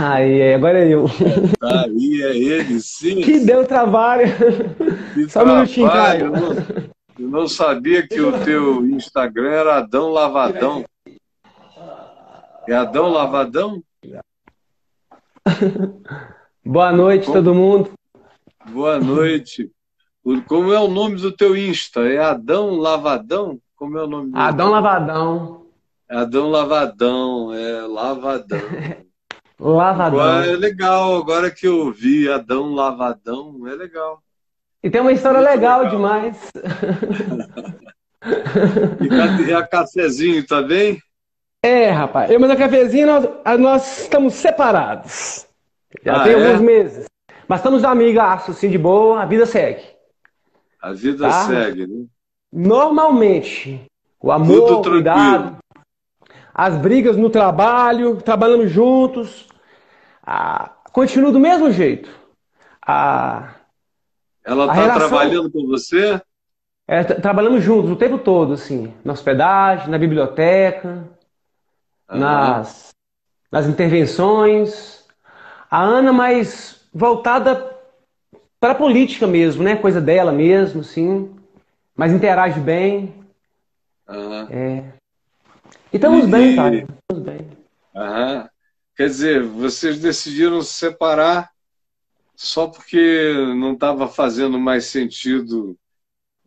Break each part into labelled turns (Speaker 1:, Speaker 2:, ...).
Speaker 1: Aí, agora é eu.
Speaker 2: Aí é ele, sim.
Speaker 1: Que deu trabalho.
Speaker 2: Que
Speaker 1: Só um minutinho. Caio.
Speaker 2: Eu não, eu não sabia que o teu Instagram era Adão Lavadão. É Adão Lavadão?
Speaker 1: Boa noite,
Speaker 2: Como?
Speaker 1: todo mundo.
Speaker 2: Boa noite. Como é o nome do teu Insta? É Adão Lavadão? Como é o nome do
Speaker 1: Adão Lavadão.
Speaker 2: Adão Lavadão, é Lavadão.
Speaker 1: Lavadão.
Speaker 2: Agora é legal, agora que eu vi Adão Lavadão, é legal.
Speaker 1: E tem uma história
Speaker 2: Muito
Speaker 1: legal,
Speaker 2: legal.
Speaker 1: demais.
Speaker 2: E a cafezinho, tá bem?
Speaker 1: É, rapaz. Eu e meu cafezinho, nós, ah, nós estamos separados. Já
Speaker 2: Ah,
Speaker 1: tem
Speaker 2: é?
Speaker 1: alguns meses. Mas estamos amigaços, assim, de boa, a vida segue.
Speaker 2: A vida
Speaker 1: Tá.
Speaker 2: segue, né?
Speaker 1: Normalmente. O amor, o cuidado, as brigas no trabalho, trabalhando juntos. Ah, continua do mesmo jeito. Ah,
Speaker 2: Ela
Speaker 1: A
Speaker 2: tá
Speaker 1: relação-
Speaker 2: trabalhando com você?
Speaker 1: é, tra- trabalhando juntos o tempo todo, assim, na hospedagem, na biblioteca, nas, nas intervenções. A Ana mais voltada para a política mesmo, né? Coisa dela mesmo, assim. Mas interage bem.
Speaker 2: Aham.
Speaker 1: E estamos
Speaker 2: E-
Speaker 1: bem, cara. Estamos bem.
Speaker 2: Aham. Quer dizer, vocês decidiram se separar só porque não estava fazendo mais sentido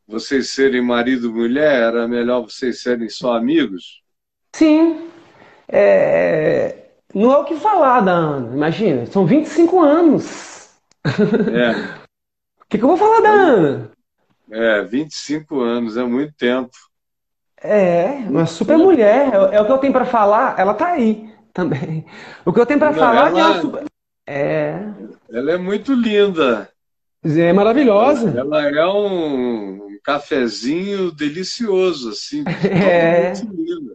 Speaker 2: vocês serem marido e mulher? Era melhor vocês serem só amigos?
Speaker 1: Sim. É, Não é o que falar da Ana. Imagina, são 25 anos.
Speaker 2: É,
Speaker 1: O que que eu vou falar da Ana?
Speaker 2: é, 25 anos, é muito tempo.
Speaker 1: É, uma super mulher. É, é o que eu tenho pra falar. Ela tá aí também. O que eu tenho pra
Speaker 2: Não,
Speaker 1: falar é que é
Speaker 2: ela-
Speaker 1: uma super... É,
Speaker 2: Ela é muito linda.
Speaker 1: é maravilhosa.
Speaker 2: Ela é um cafezinho delicioso, assim,
Speaker 1: É.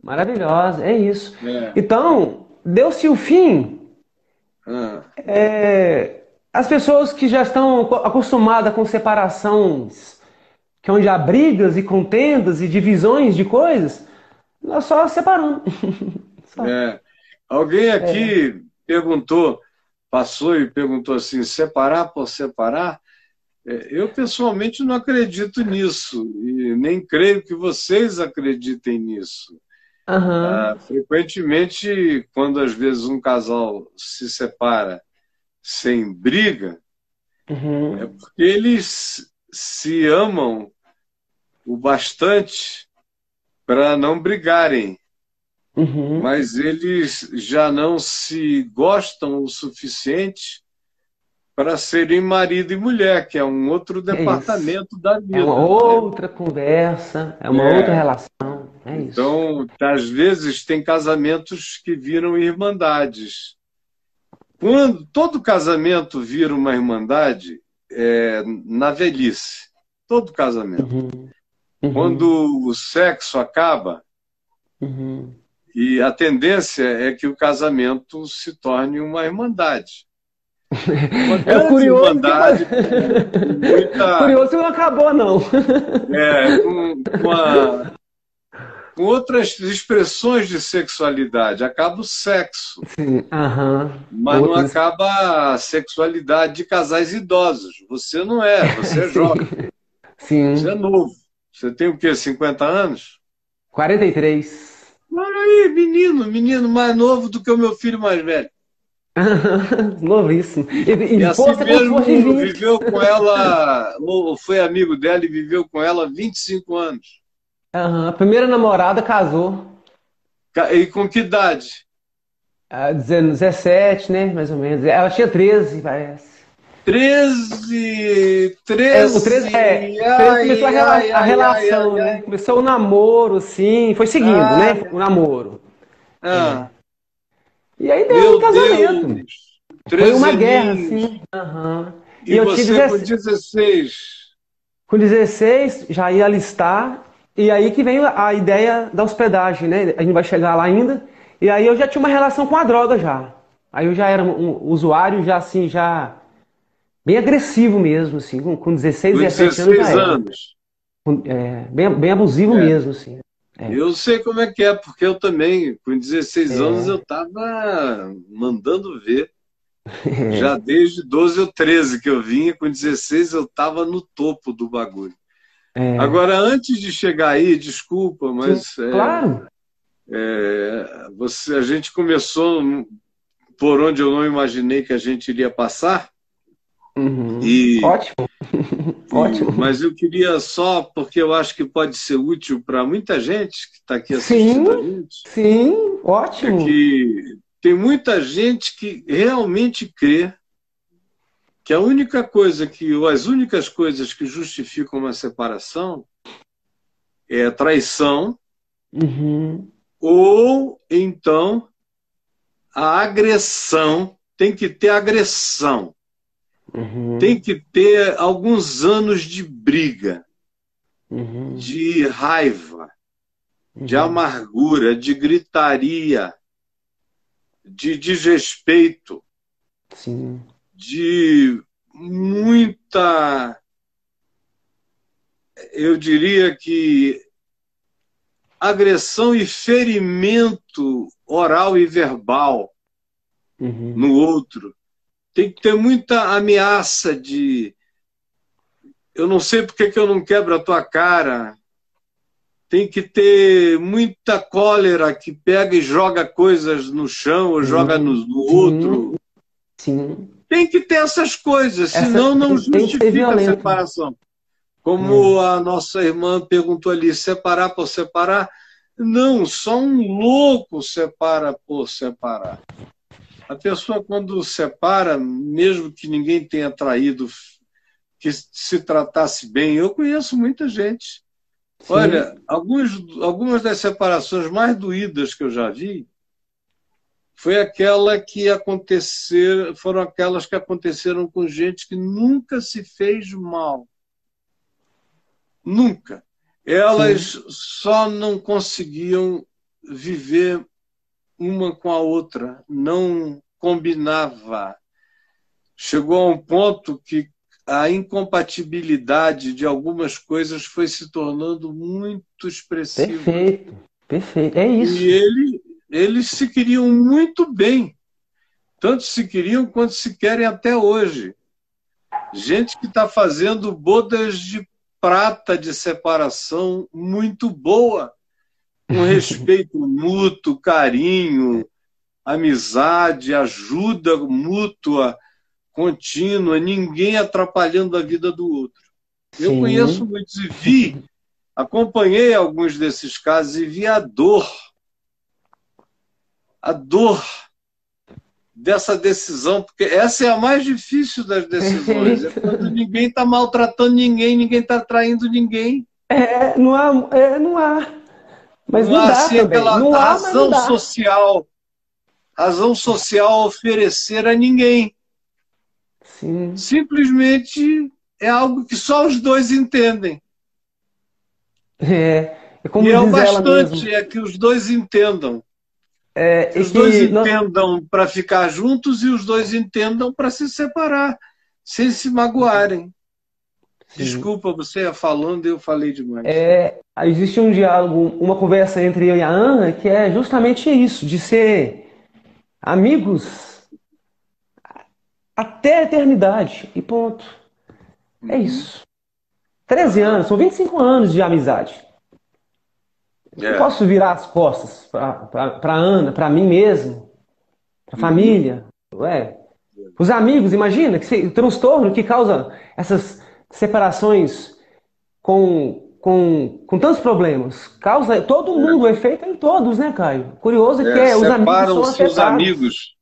Speaker 1: Maravilhosa, é isso.
Speaker 2: É.
Speaker 1: Então, deu-se o fim.
Speaker 2: Ah,
Speaker 1: É, as pessoas que já estão co- acostumadas com separações, que é onde há brigas e contendas e divisões de coisas, nós só separamos. Só.
Speaker 2: é. Alguém aqui perguntou, passou e perguntou assim, separar por separar? É, Eu pessoalmente não acredito nisso e nem creio que vocês acreditem nisso.
Speaker 1: Aham.
Speaker 2: Ah, frequentemente, quando às vezes um casal se separa sem briga,
Speaker 1: Uhum.
Speaker 2: É porque eles se amam o bastante para não brigarem,
Speaker 1: Uhum.
Speaker 2: mas eles já não se gostam o suficiente para serem marido e mulher, que é um outro
Speaker 1: isso.
Speaker 2: departamento da vida.
Speaker 1: É uma
Speaker 2: né?
Speaker 1: outra conversa, é uma
Speaker 2: É.
Speaker 1: outra relação. É isso.
Speaker 2: Então, às vezes, tem casamentos que viram irmandades. Quando todo casamento vira uma irmandade, é na velhice. Todo casamento.
Speaker 1: Uhum. Uhum.
Speaker 2: Quando o sexo acaba,
Speaker 1: Uhum.
Speaker 2: E a tendência é que o casamento se torne uma irmandade. Uma
Speaker 1: É curioso que-
Speaker 2: irmandade com muita,
Speaker 1: Curioso que não acabou, não.
Speaker 2: é, com, com a- com outras expressões de sexualidade. Acaba o sexo,
Speaker 1: Sim,
Speaker 2: mas não
Speaker 1: Outras-
Speaker 2: acaba a sexualidade de casais idosos. Você não é, você é jovem,
Speaker 1: Sim.
Speaker 2: você é novo. Você tem o quê? 50 anos?
Speaker 1: 43.
Speaker 2: Olha aí, menino, menino mais novo do que o meu filho mais velho.
Speaker 1: Novíssimo. E, e
Speaker 2: E assim mesmo
Speaker 1: força de 20.
Speaker 2: viveu com ela, foi amigo dela e viveu com ela 25 anos.
Speaker 1: Aham. A primeira namorada casou.
Speaker 2: Ca- E com que idade?
Speaker 1: ah, 17, né? Mais ou menos. Ela tinha 13, parece.
Speaker 2: 13,
Speaker 1: É,
Speaker 2: 13.
Speaker 1: o 13 é.
Speaker 2: ai,
Speaker 1: 13 começou a,
Speaker 2: ai,
Speaker 1: a
Speaker 2: ai,
Speaker 1: relação,
Speaker 2: ai, ai,
Speaker 1: né? Começou o namoro, sim. Foi seguindo,
Speaker 2: Ah.
Speaker 1: né? O namoro.
Speaker 2: Ah,
Speaker 1: E aí deu
Speaker 2: meu
Speaker 1: um casamento.
Speaker 2: Deus.
Speaker 1: Foi
Speaker 2: 13
Speaker 1: uma guerra,
Speaker 2: aninhos.
Speaker 1: assim. Aham.
Speaker 2: E,
Speaker 1: E eu tinha
Speaker 2: com
Speaker 1: 16.
Speaker 2: 16.
Speaker 1: Com 16, já ia alistar, e aí que vem a ideia da hospedagem, né? A gente vai chegar lá ainda. E aí eu já tinha uma relação com a droga já. Aí eu já era um usuário, já assim, já bem agressivo mesmo, assim, com, com 16,
Speaker 2: Com
Speaker 1: 17 anos já
Speaker 2: 16
Speaker 1: era.
Speaker 2: anos.
Speaker 1: É, bem, bem abusivo
Speaker 2: É.
Speaker 1: mesmo, assim. É.
Speaker 2: Eu sei como é que é, porque eu também, com 16
Speaker 1: É.
Speaker 2: anos, eu estava mandando ver. Já desde 12 ou 13 que eu vinha, com 16 eu estava no topo do bagulho. É. Agora, antes de chegar aí, desculpa, mas.
Speaker 1: Sim, é, claro.
Speaker 2: É, você, a gente começou por onde eu não imaginei que a gente iria passar.
Speaker 1: Uhum. E, Ótimo. Ótimo.
Speaker 2: Mas eu queria só, porque eu acho que pode ser útil para muita gente que está aqui assistindo
Speaker 1: sim, a gente. Sim, ótimo.
Speaker 2: É que tem muita gente que realmente crê que a única coisa que, ou as únicas coisas que justificam uma separação é traição,
Speaker 1: uhum.
Speaker 2: ou então a agressão, tem que ter agressão.
Speaker 1: Uhum.
Speaker 2: Tem que ter alguns anos de briga,
Speaker 1: uhum.
Speaker 2: de raiva, de uhum. amargura, de gritaria, de desrespeito,
Speaker 1: Sim.
Speaker 2: de muita. Eu diria que agressão e ferimento oral e verbal
Speaker 1: uhum.
Speaker 2: no outro tem que ter muita ameaça de eu não sei porque que eu não quebro a tua cara. Tem que ter muita cólera que pega e joga coisas no chão ou joga no, no outro.
Speaker 1: Sim.
Speaker 2: Tem que ter essas coisas, Essa senão não justifica a separação. Como hum. a nossa irmã perguntou ali, separar por separar? Não, só um louco separa por separar. A pessoa, quando separa, mesmo que ninguém tenha traído, que se tratasse bem, eu conheço muita gente. Sim. Olha, alguns, algumas das separações mais doídas que eu já vi foi aquela que aconteceu, foram aquelas que aconteceram com gente que nunca se fez mal. Nunca. Elas Sim. só não conseguiam viver uma com a outra, não combinava. Chegou a um ponto que a incompatibilidade de algumas coisas foi se tornando muito expressiva.
Speaker 1: Perfeito, perfeito. É isso.
Speaker 2: E ele, eles se queriam muito bem. Tanto se queriam quanto se querem até hoje. Gente que está fazendo bodas de prata de separação muito boa com respeito mútuo, carinho, amizade, ajuda mútua, contínua, ninguém atrapalhando a vida do outro. Sim. Eu conheço muitos e vi, acompanhei alguns desses casos e vi a dor, a dor dessa decisão, porque essa é a mais difícil das decisões, é quando ninguém está maltratando ninguém, ninguém está traindo ninguém.
Speaker 1: É, não há, é, não há mas não, não dá assim, também. Não há,
Speaker 2: razão social, razão social oferecer a ninguém.
Speaker 1: Sim.
Speaker 2: Simplesmente é algo que só os dois entendem.
Speaker 1: É, é como
Speaker 2: e é o bastante, é que os dois entendam.
Speaker 1: É,
Speaker 2: que os dois entendam para ficar juntos e os dois entendam para se separar, sem se magoarem. Desculpa, você ia falando e eu falei demais.
Speaker 1: É, existe um diálogo, uma conversa entre eu e a Ana que é justamente isso, de ser amigos até a eternidade. E ponto. É uhum. isso. 13 anos, são 25 anos de amizade. É. Posso virar as costas para Ana, para mim mesmo, para a uhum. família. Ué. Os amigos, imagina que o transtorno que causa essas separações com, com, com tantos problemas. Causa todo mundo, o efeito é em todos, né, Caio? Curioso é que é, os amigos são
Speaker 2: os amigos.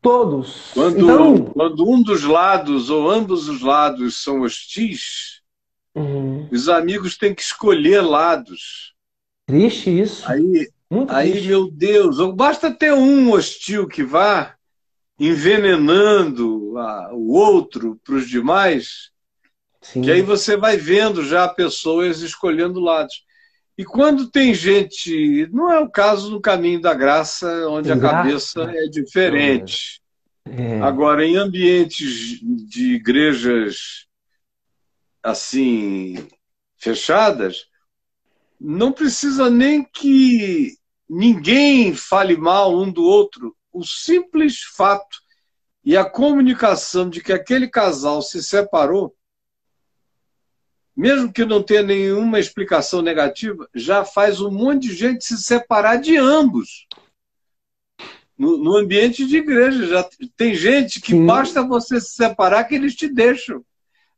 Speaker 1: Todos.
Speaker 2: Quando, então, quando um dos lados ou ambos os lados são hostis,
Speaker 1: uhum.
Speaker 2: os amigos têm que escolher lados.
Speaker 1: Triste isso.
Speaker 2: Aí, Muito aí triste. meu Deus, basta ter um hostil que vá envenenando a, o outro para os demais, Sim. Que aí você vai vendo já pessoas escolhendo lados. E quando tem gente. Não é o caso no caminho da graça, onde a cabeça é diferente. É. Agora, em ambientes de igrejas assim, fechadas, não precisa nem que ninguém fale mal um do outro. O simples fato e a comunicação de que aquele casal se separou, mesmo que não tenha nenhuma explicação negativa, já faz um monte de gente se separar de ambos. No, no ambiente de igreja, já tem gente que Sim. basta você se separar que eles te deixam.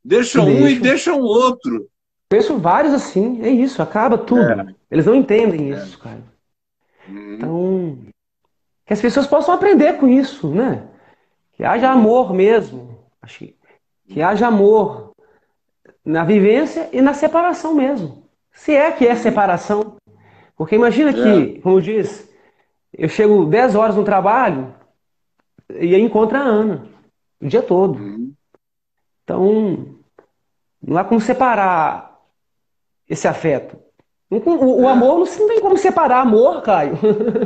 Speaker 2: Deixam um e deixam o outro.
Speaker 1: Conheço vários assim, é isso, acaba tudo. É. Eles não entendem isso, é. cara. Hum. Então, que as pessoas possam aprender com isso, né? Que haja amor mesmo. Que, que haja amor na vivência e na separação mesmo. Se é que é separação. Porque imagina que, é. como diz, eu chego 10 horas no trabalho e encontro a Ana o dia todo. Uhum. Então, não há como separar esse afeto. O, o é. amor não tem como separar amor, Caio.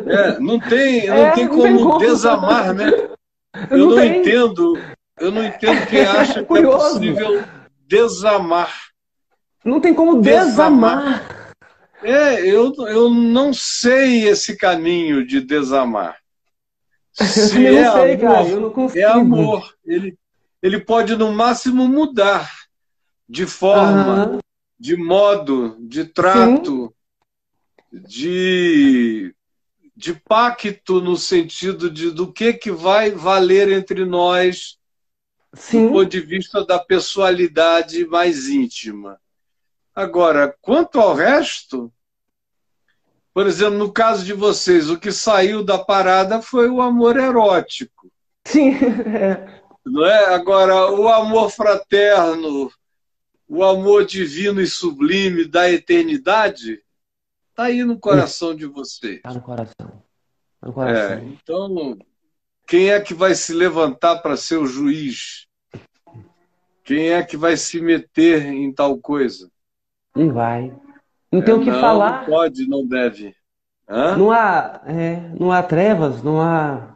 Speaker 2: É, não tem, não, é, tem, como tem, como desamar, né? Eu não, não entendo, eu não entendo quem acha que é possível desamar.
Speaker 1: Não tem como desamar. desamar.
Speaker 2: É, eu, eu não sei esse caminho de desamar.
Speaker 1: Se eu é sei, amor, cara, eu não consigo.
Speaker 2: É amor. Ele, ele pode, no máximo, mudar de forma, uhum. de modo, de trato, Sim. de, de pacto no sentido de do que, que vai valer entre nós Sim. do ponto de vista da pessoalidade mais íntima. Agora, quanto ao resto, por exemplo, no caso de vocês, o que saiu da parada foi o amor erótico.
Speaker 1: Sim.
Speaker 2: Não é? Agora, o amor fraterno, o amor divino e sublime da eternidade, está aí no coração de vocês.
Speaker 1: Está no coração. Tá no coração.
Speaker 2: É, então, quem é que vai se levantar para ser o juiz? Quem é que vai se meter em tal coisa?
Speaker 1: Não vai. Não tem é, o que
Speaker 2: não,
Speaker 1: falar.
Speaker 2: Não pode, não deve.
Speaker 1: Hã? Não há, é, não há trevas, não há,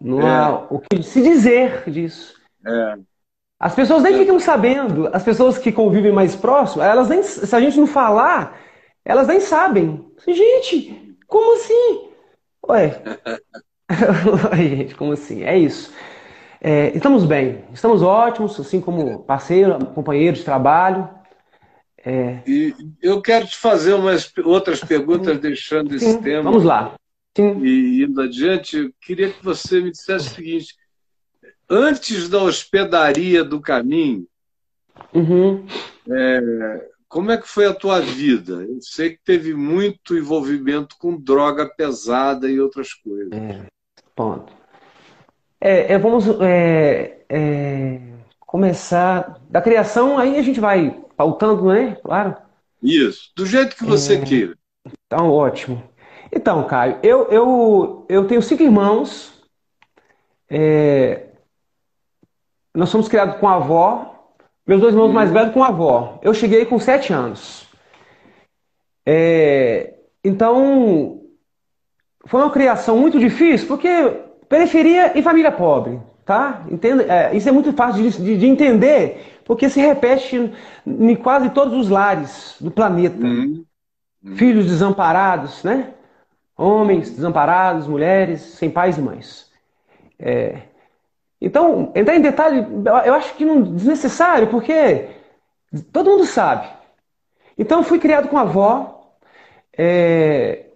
Speaker 1: não é. há o que se dizer disso.
Speaker 2: É.
Speaker 1: As pessoas nem ficam sabendo. As pessoas que convivem mais próximo, elas nem, se a gente não falar, elas nem sabem. Gente, como assim? Ué. gente, como assim? É isso. É, estamos bem, estamos ótimos, assim como parceiro, companheiro de trabalho.
Speaker 2: É... E eu quero te fazer umas outras perguntas, Sim. deixando esse Sim. tema.
Speaker 1: Vamos lá.
Speaker 2: Sim. E indo adiante, eu queria que você me dissesse o seguinte: antes da hospedaria do caminho,
Speaker 1: uhum.
Speaker 2: é, como é que foi a tua vida? Eu sei que teve muito envolvimento com droga pesada e outras coisas.
Speaker 1: É, ponto. É, é vamos é, é, começar da criação, aí a gente vai pautando, né? Claro.
Speaker 2: Isso, do jeito que você é, queira.
Speaker 1: Então, ótimo. Então, Caio, eu, eu, eu tenho cinco irmãos. Nós somos criados com a avó. Meus dois irmãos mais velhos com a avó. Eu cheguei com sete anos. É, então, foi uma criação muito difícil, porque periferia e família pobre, tá? Entenda, é, isso é muito fácil de, de, de entender porque se repete em quase todos os lares do planeta. Uhum. Uhum. Filhos desamparados, né? Homens desamparados, mulheres sem pais e mães. É... Então, entrar em detalhe, eu acho que não desnecessário, porque todo mundo sabe. Então, fui criado com a avó. É...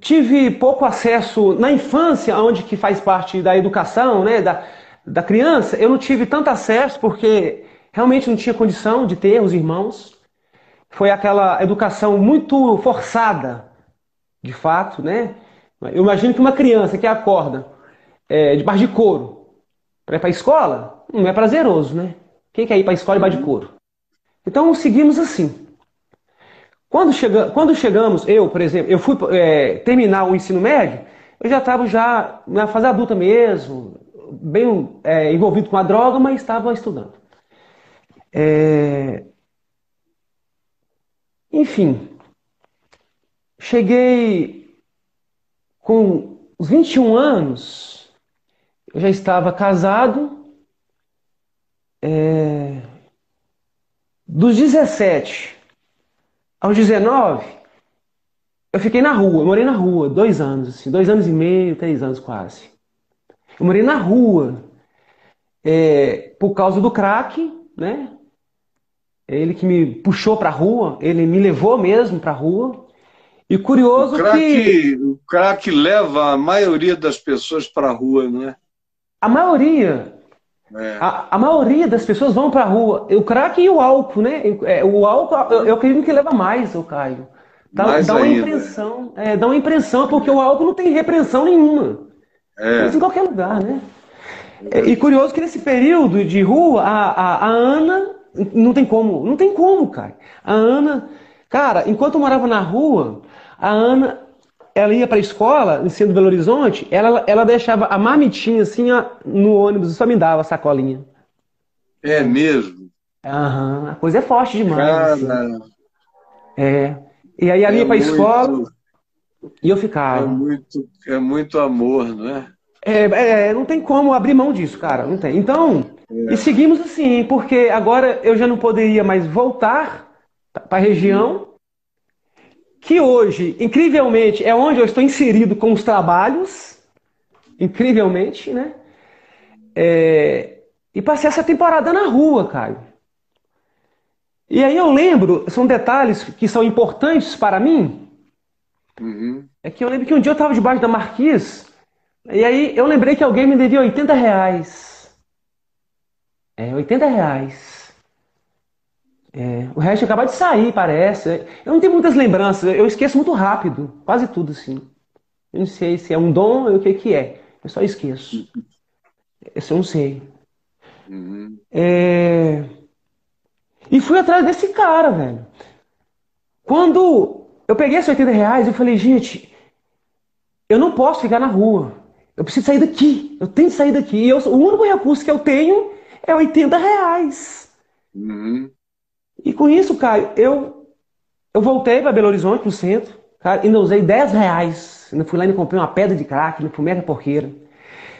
Speaker 1: Tive pouco acesso na infância, onde que faz parte da educação, né? Da, da criança, eu não tive tanto acesso porque realmente não tinha condição de ter os irmãos. Foi aquela educação muito forçada, de fato, né? Eu imagino que uma criança que acorda é, debaixo de couro para ir para a escola, não é prazeroso, né? Quem quer ir para a escola debaixo de couro? Então seguimos assim. Quando, chega, quando chegamos, eu, por exemplo, eu fui é, terminar o ensino médio, eu já estava já na fase adulta mesmo, bem é, envolvido com a droga, mas estava estudando. É... Enfim, cheguei com os 21 anos, eu já estava casado. É... Dos 17 aos 19, eu fiquei na rua, eu morei na rua, dois anos, assim, dois anos e meio, três anos quase. Eu morei na rua. É, por causa do crack, né? Ele que me puxou para a rua, ele me levou mesmo para a rua. E curioso
Speaker 2: o crack,
Speaker 1: que.
Speaker 2: O crack leva a maioria das pessoas para a rua, não é?
Speaker 1: A maioria. É. A, a, maioria das pessoas vão para a rua. O crack e o álcool, né? É, o álcool, eu, eu acredito que leva mais, o Caio. Dá, mais dá uma ainda. impressão. É, dá uma impressão, porque o álcool não tem repreensão nenhuma. É. em qualquer lugar, né? É. E curioso que nesse período de rua, a, a, a Ana não tem como, não tem como, cara. A Ana, cara, enquanto eu morava na rua, a Ana, ela ia para a escola, em centro Belo Horizonte, ela, ela deixava a marmitinha assim ó, no ônibus e só me dava a sacolinha.
Speaker 2: É mesmo?
Speaker 1: Aham, a coisa é forte demais. Cara... Assim. É. E aí ela é ia para a muito... escola e eu ficava.
Speaker 2: É muito, é muito amor, não é?
Speaker 1: É, é, não tem como abrir mão disso, cara. Não tem. Então, é. e seguimos assim, porque agora eu já não poderia mais voltar para a região, que hoje, incrivelmente, é onde eu estou inserido com os trabalhos, incrivelmente, né? É, e passei essa temporada na rua, Caio. E aí eu lembro, são detalhes que são importantes para mim. Uhum. É que eu lembro que um dia eu estava debaixo da marquise e aí eu lembrei que alguém me devia 80 reais. É, 80 reais. É, o resto acabou de sair, parece. Eu não tenho muitas lembranças, eu esqueço muito rápido, quase tudo assim. Eu não sei se é um dom ou o que, que é. Eu só esqueço. Isso eu não sei. Uhum. É... E fui atrás desse cara, velho. Quando eu peguei esses 80 reais, eu falei, gente, eu não posso ficar na rua. Eu preciso sair daqui. Eu tenho que sair daqui. E eu, o único recurso que eu tenho é 80 reais. Uhum. E com isso, Caio, eu, eu voltei para Belo Horizonte, no centro, cara, ainda usei 10 reais. Ainda fui lá e comprei uma pedra de crack, no fumei a porqueira.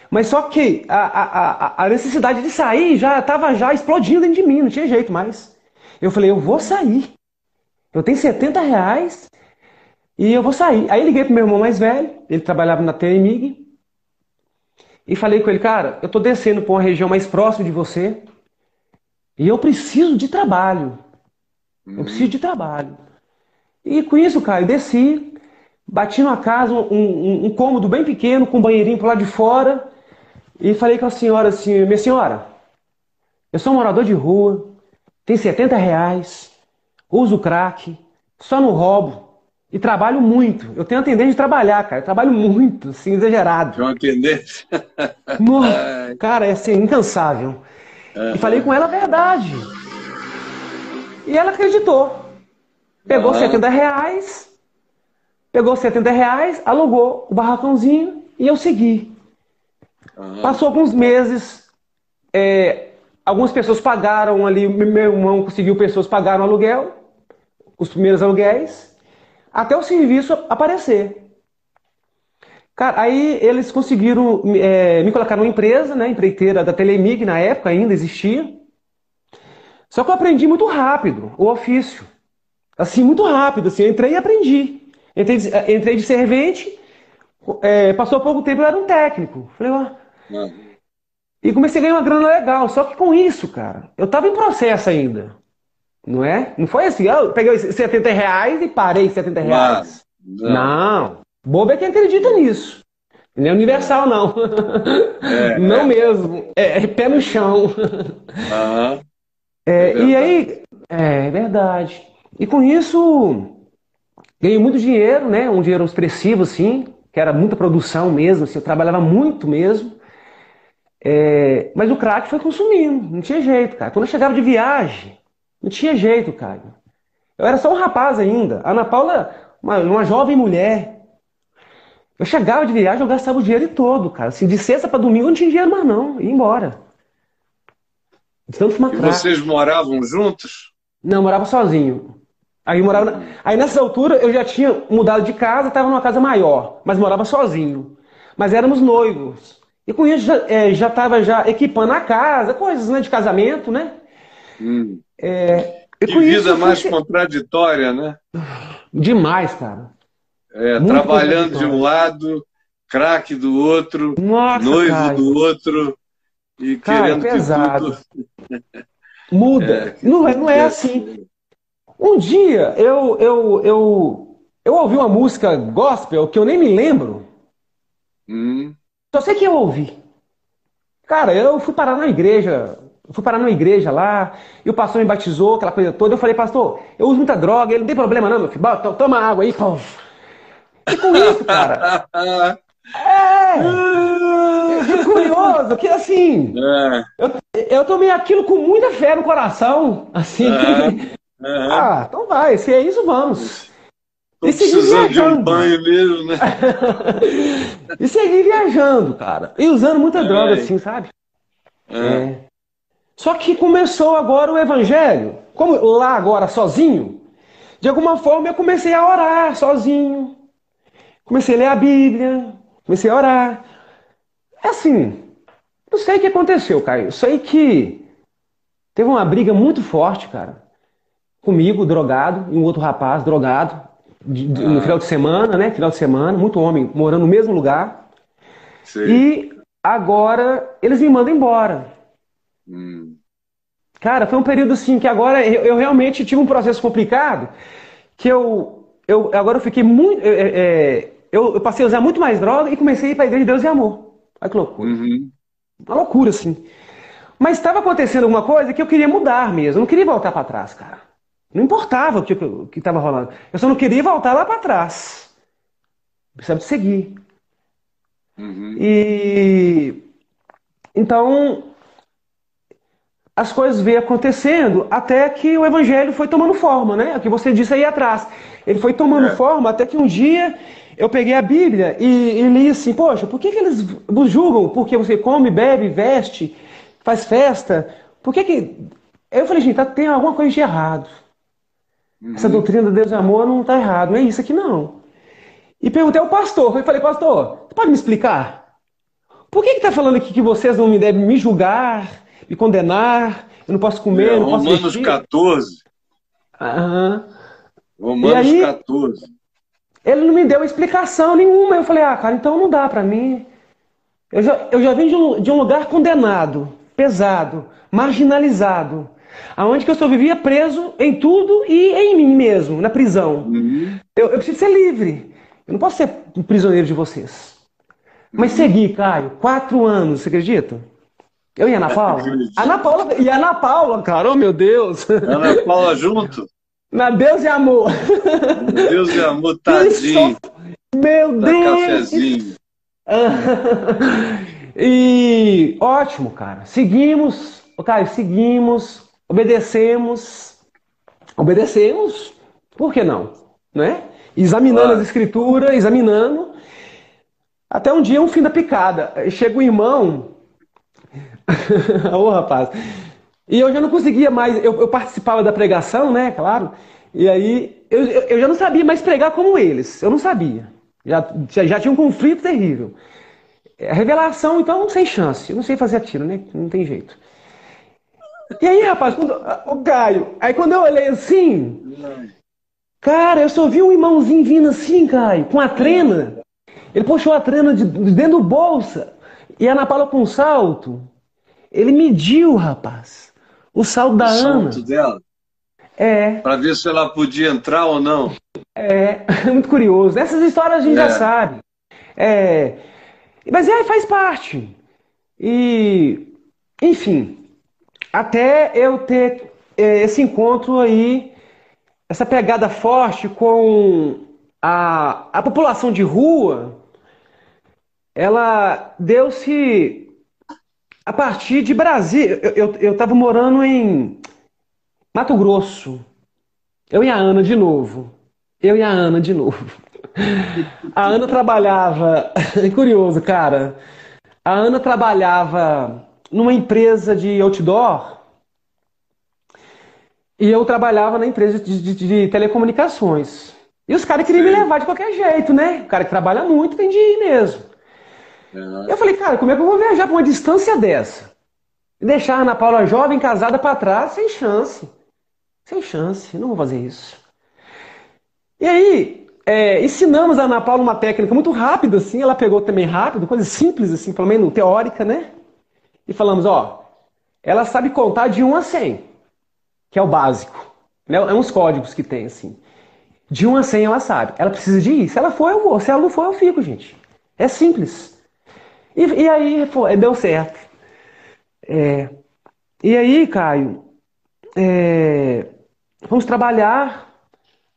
Speaker 1: Mas só que a, a, a necessidade de sair já estava já explodindo dentro de mim, não tinha jeito mais. Eu falei, eu vou sair. Eu tenho 70 reais e eu vou sair. Aí liguei pro meu irmão mais velho, ele trabalhava na TMIG, e falei com ele, cara, eu estou descendo para uma região mais próxima de você e eu preciso de trabalho. Eu preciso de trabalho. E com isso, cara, eu desci, bati numa casa, um, um, um cômodo bem pequeno, com um banheirinho para lado de fora, e falei com a senhora assim, minha senhora, eu sou um morador de rua, tenho 70 reais, uso crack, só não roubo, e trabalho muito. Eu tenho a tendência de trabalhar, cara. Eu trabalho muito, assim, exagerado.
Speaker 2: Tem uma tendência?
Speaker 1: cara, é assim, incansável. Uhum. E falei com ela a verdade. E ela acreditou. Pegou uhum. 70 reais, pegou 70 reais, alugou o barracãozinho e eu segui. Uhum. Passou alguns meses, é, algumas pessoas pagaram ali, meu irmão conseguiu pessoas pagaram aluguel, os primeiros aluguéis até o serviço aparecer. Cara, aí eles conseguiram é, me colocar numa empresa, né, empreiteira da Telemig, na época ainda existia. Só que eu aprendi muito rápido o ofício. Assim, muito rápido. Assim, eu entrei e aprendi. Entrei, de, entrei de servente, é, passou pouco tempo eu era um técnico. Falei, ó. E comecei a ganhar uma grana legal. Só que com isso, cara, eu tava em processo ainda. Não é? Não foi assim, eu peguei 70 reais e parei 70 reais. Não. não. Bobo é quem acredita nisso. Não é universal, não. É, não é. mesmo. É, é, pé no chão. Uhum. É, e aí, é, é verdade. E com isso, ganhei muito dinheiro, né? Um dinheiro expressivo, assim, que era muita produção mesmo, assim, eu trabalhava muito mesmo. É, mas o crack foi consumindo, não tinha jeito, cara. Quando eu chegava de viagem, não tinha jeito, cara. Eu era só um rapaz ainda. A Ana Paula, uma, uma jovem mulher. Eu chegava de viagem, eu gastava o dinheiro todo, cara. Assim, de sexta para domingo eu não tinha dinheiro mais, não. Ia embora.
Speaker 2: De tanto fumar e vocês moravam juntos?
Speaker 1: Não, morava sozinho. Aí, morava na... Aí nessa altura eu já tinha mudado de casa, estava numa casa maior, mas morava sozinho. Mas éramos noivos. E com isso já estava é, já equipando a casa, coisas né, de casamento, né?
Speaker 2: Hum. É, que vida mais contraditória, né?
Speaker 1: Demais, cara.
Speaker 2: É, trabalhando de um lado craque do outro,
Speaker 1: Nossa,
Speaker 2: noivo
Speaker 1: Caio.
Speaker 2: do outro, e
Speaker 1: Cara,
Speaker 2: querendo
Speaker 1: pesado.
Speaker 2: que tudo.
Speaker 1: Muda.
Speaker 2: É,
Speaker 1: não, é, não é
Speaker 2: tudo
Speaker 1: assim. Um dia eu, eu, eu, eu ouvi uma música gospel que eu nem me lembro.
Speaker 2: Hum,
Speaker 1: Só sei que eu ouvi. Cara, eu fui parar na igreja. Fui parar numa igreja lá, e o pastor me batizou, aquela coisa toda. Eu falei, pastor, eu uso muita droga, ele não tem problema não, meu filho. Toma água aí, pô. E com isso, cara. É! Que curioso, que assim,
Speaker 2: é,
Speaker 1: eu tomei aquilo com muita fé no coração, assim.
Speaker 2: é,
Speaker 1: Ah, então vai, se é isso, vamos.
Speaker 2: Tô
Speaker 1: E segui
Speaker 2: precisando de um
Speaker 1: viajando.
Speaker 2: banho mesmo, né?
Speaker 1: E segui viajando, cara. E usando muita droga, assim, sabe?
Speaker 2: É.
Speaker 1: É. Só que começou agora o evangelho. Como lá agora sozinho, de alguma forma eu comecei a orar sozinho. Comecei a ler a Bíblia, comecei a orar. É assim, não sei o que aconteceu, Caio. Eu sei que teve uma briga muito forte, cara. Comigo, drogado, e um outro rapaz, drogado, de- de- no
Speaker 2: Ah.
Speaker 1: final de semana, né? Final de semana, muito homem morando no mesmo lugar.
Speaker 2: Sei.
Speaker 1: E agora eles me mandam embora.
Speaker 2: Hum,
Speaker 1: Cara, foi um período assim que agora eu, eu realmente tive um processo complicado, que eu, eu agora eu fiquei muito. é, é, eu, eu passei a usar muito mais droga e comecei a ir para a igreja de Deus e Amor. Olha que loucura.
Speaker 2: uhum.
Speaker 1: Uma loucura, assim. Mas estava acontecendo alguma coisa que eu queria mudar mesmo. Eu não queria voltar para trás, cara. Não importava o que o que estava rolando. Eu só não queria voltar lá para trás. Precisava de seguir.
Speaker 2: Uhum.
Speaker 1: E então as coisas veio acontecendo até que o evangelho foi tomando forma, né? O que você disse aí atrás. Ele foi tomando
Speaker 2: É.
Speaker 1: forma até que um dia eu peguei a Bíblia e, e li assim, poxa, por que, que eles vos julgam? Porque você come, bebe, veste, faz festa? Por que que... Eu falei, gente, tá, tem alguma coisa de errado. Essa doutrina de Deus e amor não está errado, não é isso aqui não. E perguntei ao pastor, eu falei, pastor, você pode me explicar? Por que está falando aqui que vocês não me devem me julgar, me condenar, eu não posso comer,
Speaker 2: É,
Speaker 1: não posso
Speaker 2: Romanos
Speaker 1: vestir?
Speaker 2: 14.
Speaker 1: Aham.
Speaker 2: Romanos
Speaker 1: aí?
Speaker 2: 14.
Speaker 1: Ele não me deu explicação nenhuma. Eu falei, ah, cara, então não dá para mim. Eu já, eu já vim de um, de um lugar condenado, pesado, marginalizado, aonde que eu só vivia preso em tudo e em mim mesmo, na prisão.
Speaker 2: Uhum.
Speaker 1: Eu, eu preciso ser livre. Eu não posso ser um prisioneiro de vocês. Mas segui, Caio, quatro anos, você acredita? Eu e a Ana Paula? Ana Paula e a Ana Paula, cara, oh meu Deus.
Speaker 2: Ana Paula junto?
Speaker 1: Na Deus e amor.
Speaker 2: Deus de amor, tadinho.
Speaker 1: Meu
Speaker 2: Dá
Speaker 1: Deus.
Speaker 2: cafezinho.
Speaker 1: E ótimo, cara. Seguimos, Caio, seguimos, obedecemos, obedecemos. Por que não? Né? Examinando
Speaker 2: Claro.
Speaker 1: as escrituras, examinando. Até um dia, um fim da picada. Chega o irmão. Ô, rapaz. E eu já não conseguia mais. Eu, eu participava da pregação, né? Claro. E aí eu, eu já não sabia mais pregar como eles. Eu não sabia. Já, já, já tinha um conflito terrível. A revelação, então, sem chance. Eu não sei fazer aquilo, né? Não tem jeito. E aí, rapaz, quando, o Caio, aí quando eu olhei assim, cara, eu só vi um irmãozinho vindo assim, Caio, com a trena. Ele puxou a trena de, de dentro do bolsa e a Ana Paula com um salto. Ele mediu, rapaz, o salto da
Speaker 2: O
Speaker 1: Ana.
Speaker 2: dela.
Speaker 1: É,
Speaker 2: Para ver se ela podia entrar ou não.
Speaker 1: é, muito curioso. Essas histórias a gente
Speaker 2: É.
Speaker 1: já sabe. É, mas é, faz parte. E, enfim, até eu ter é, esse encontro aí, essa pegada forte com a, a população de rua, ela deu-se a partir de Brasília. Eu estava morando em Mato Grosso. Eu e a Ana de novo. Eu e a Ana de novo. A Ana trabalhava. É curioso, cara. A Ana trabalhava numa empresa de outdoor e eu trabalhava na empresa de, de- de telecomunicações. E os caras queriam me
Speaker 2: Sim.
Speaker 1: levar de qualquer jeito, né? O cara que trabalha muito tem de ir mesmo.
Speaker 2: É.
Speaker 1: Eu falei, cara, como é que eu vou viajar para uma distância dessa? Deixar a Ana Paula jovem, casada para trás, sem chance. Sem chance, não vou fazer isso. E aí, é, ensinamos a Ana Paula uma técnica muito rápida, assim, ela pegou também rápido, coisa simples, assim, pelo menos teórica, né? E falamos, ó, ela sabe contar de 1 a 100, que é o básico. Né? É uns códigos que tem, assim. De 1 a 100 ela sabe. Ela precisa de ir. Se ela for, eu vou. Se ela não for, eu fico, gente. É simples. E, e aí, foi, deu certo. É, e aí, Caio, é, vamos trabalhar.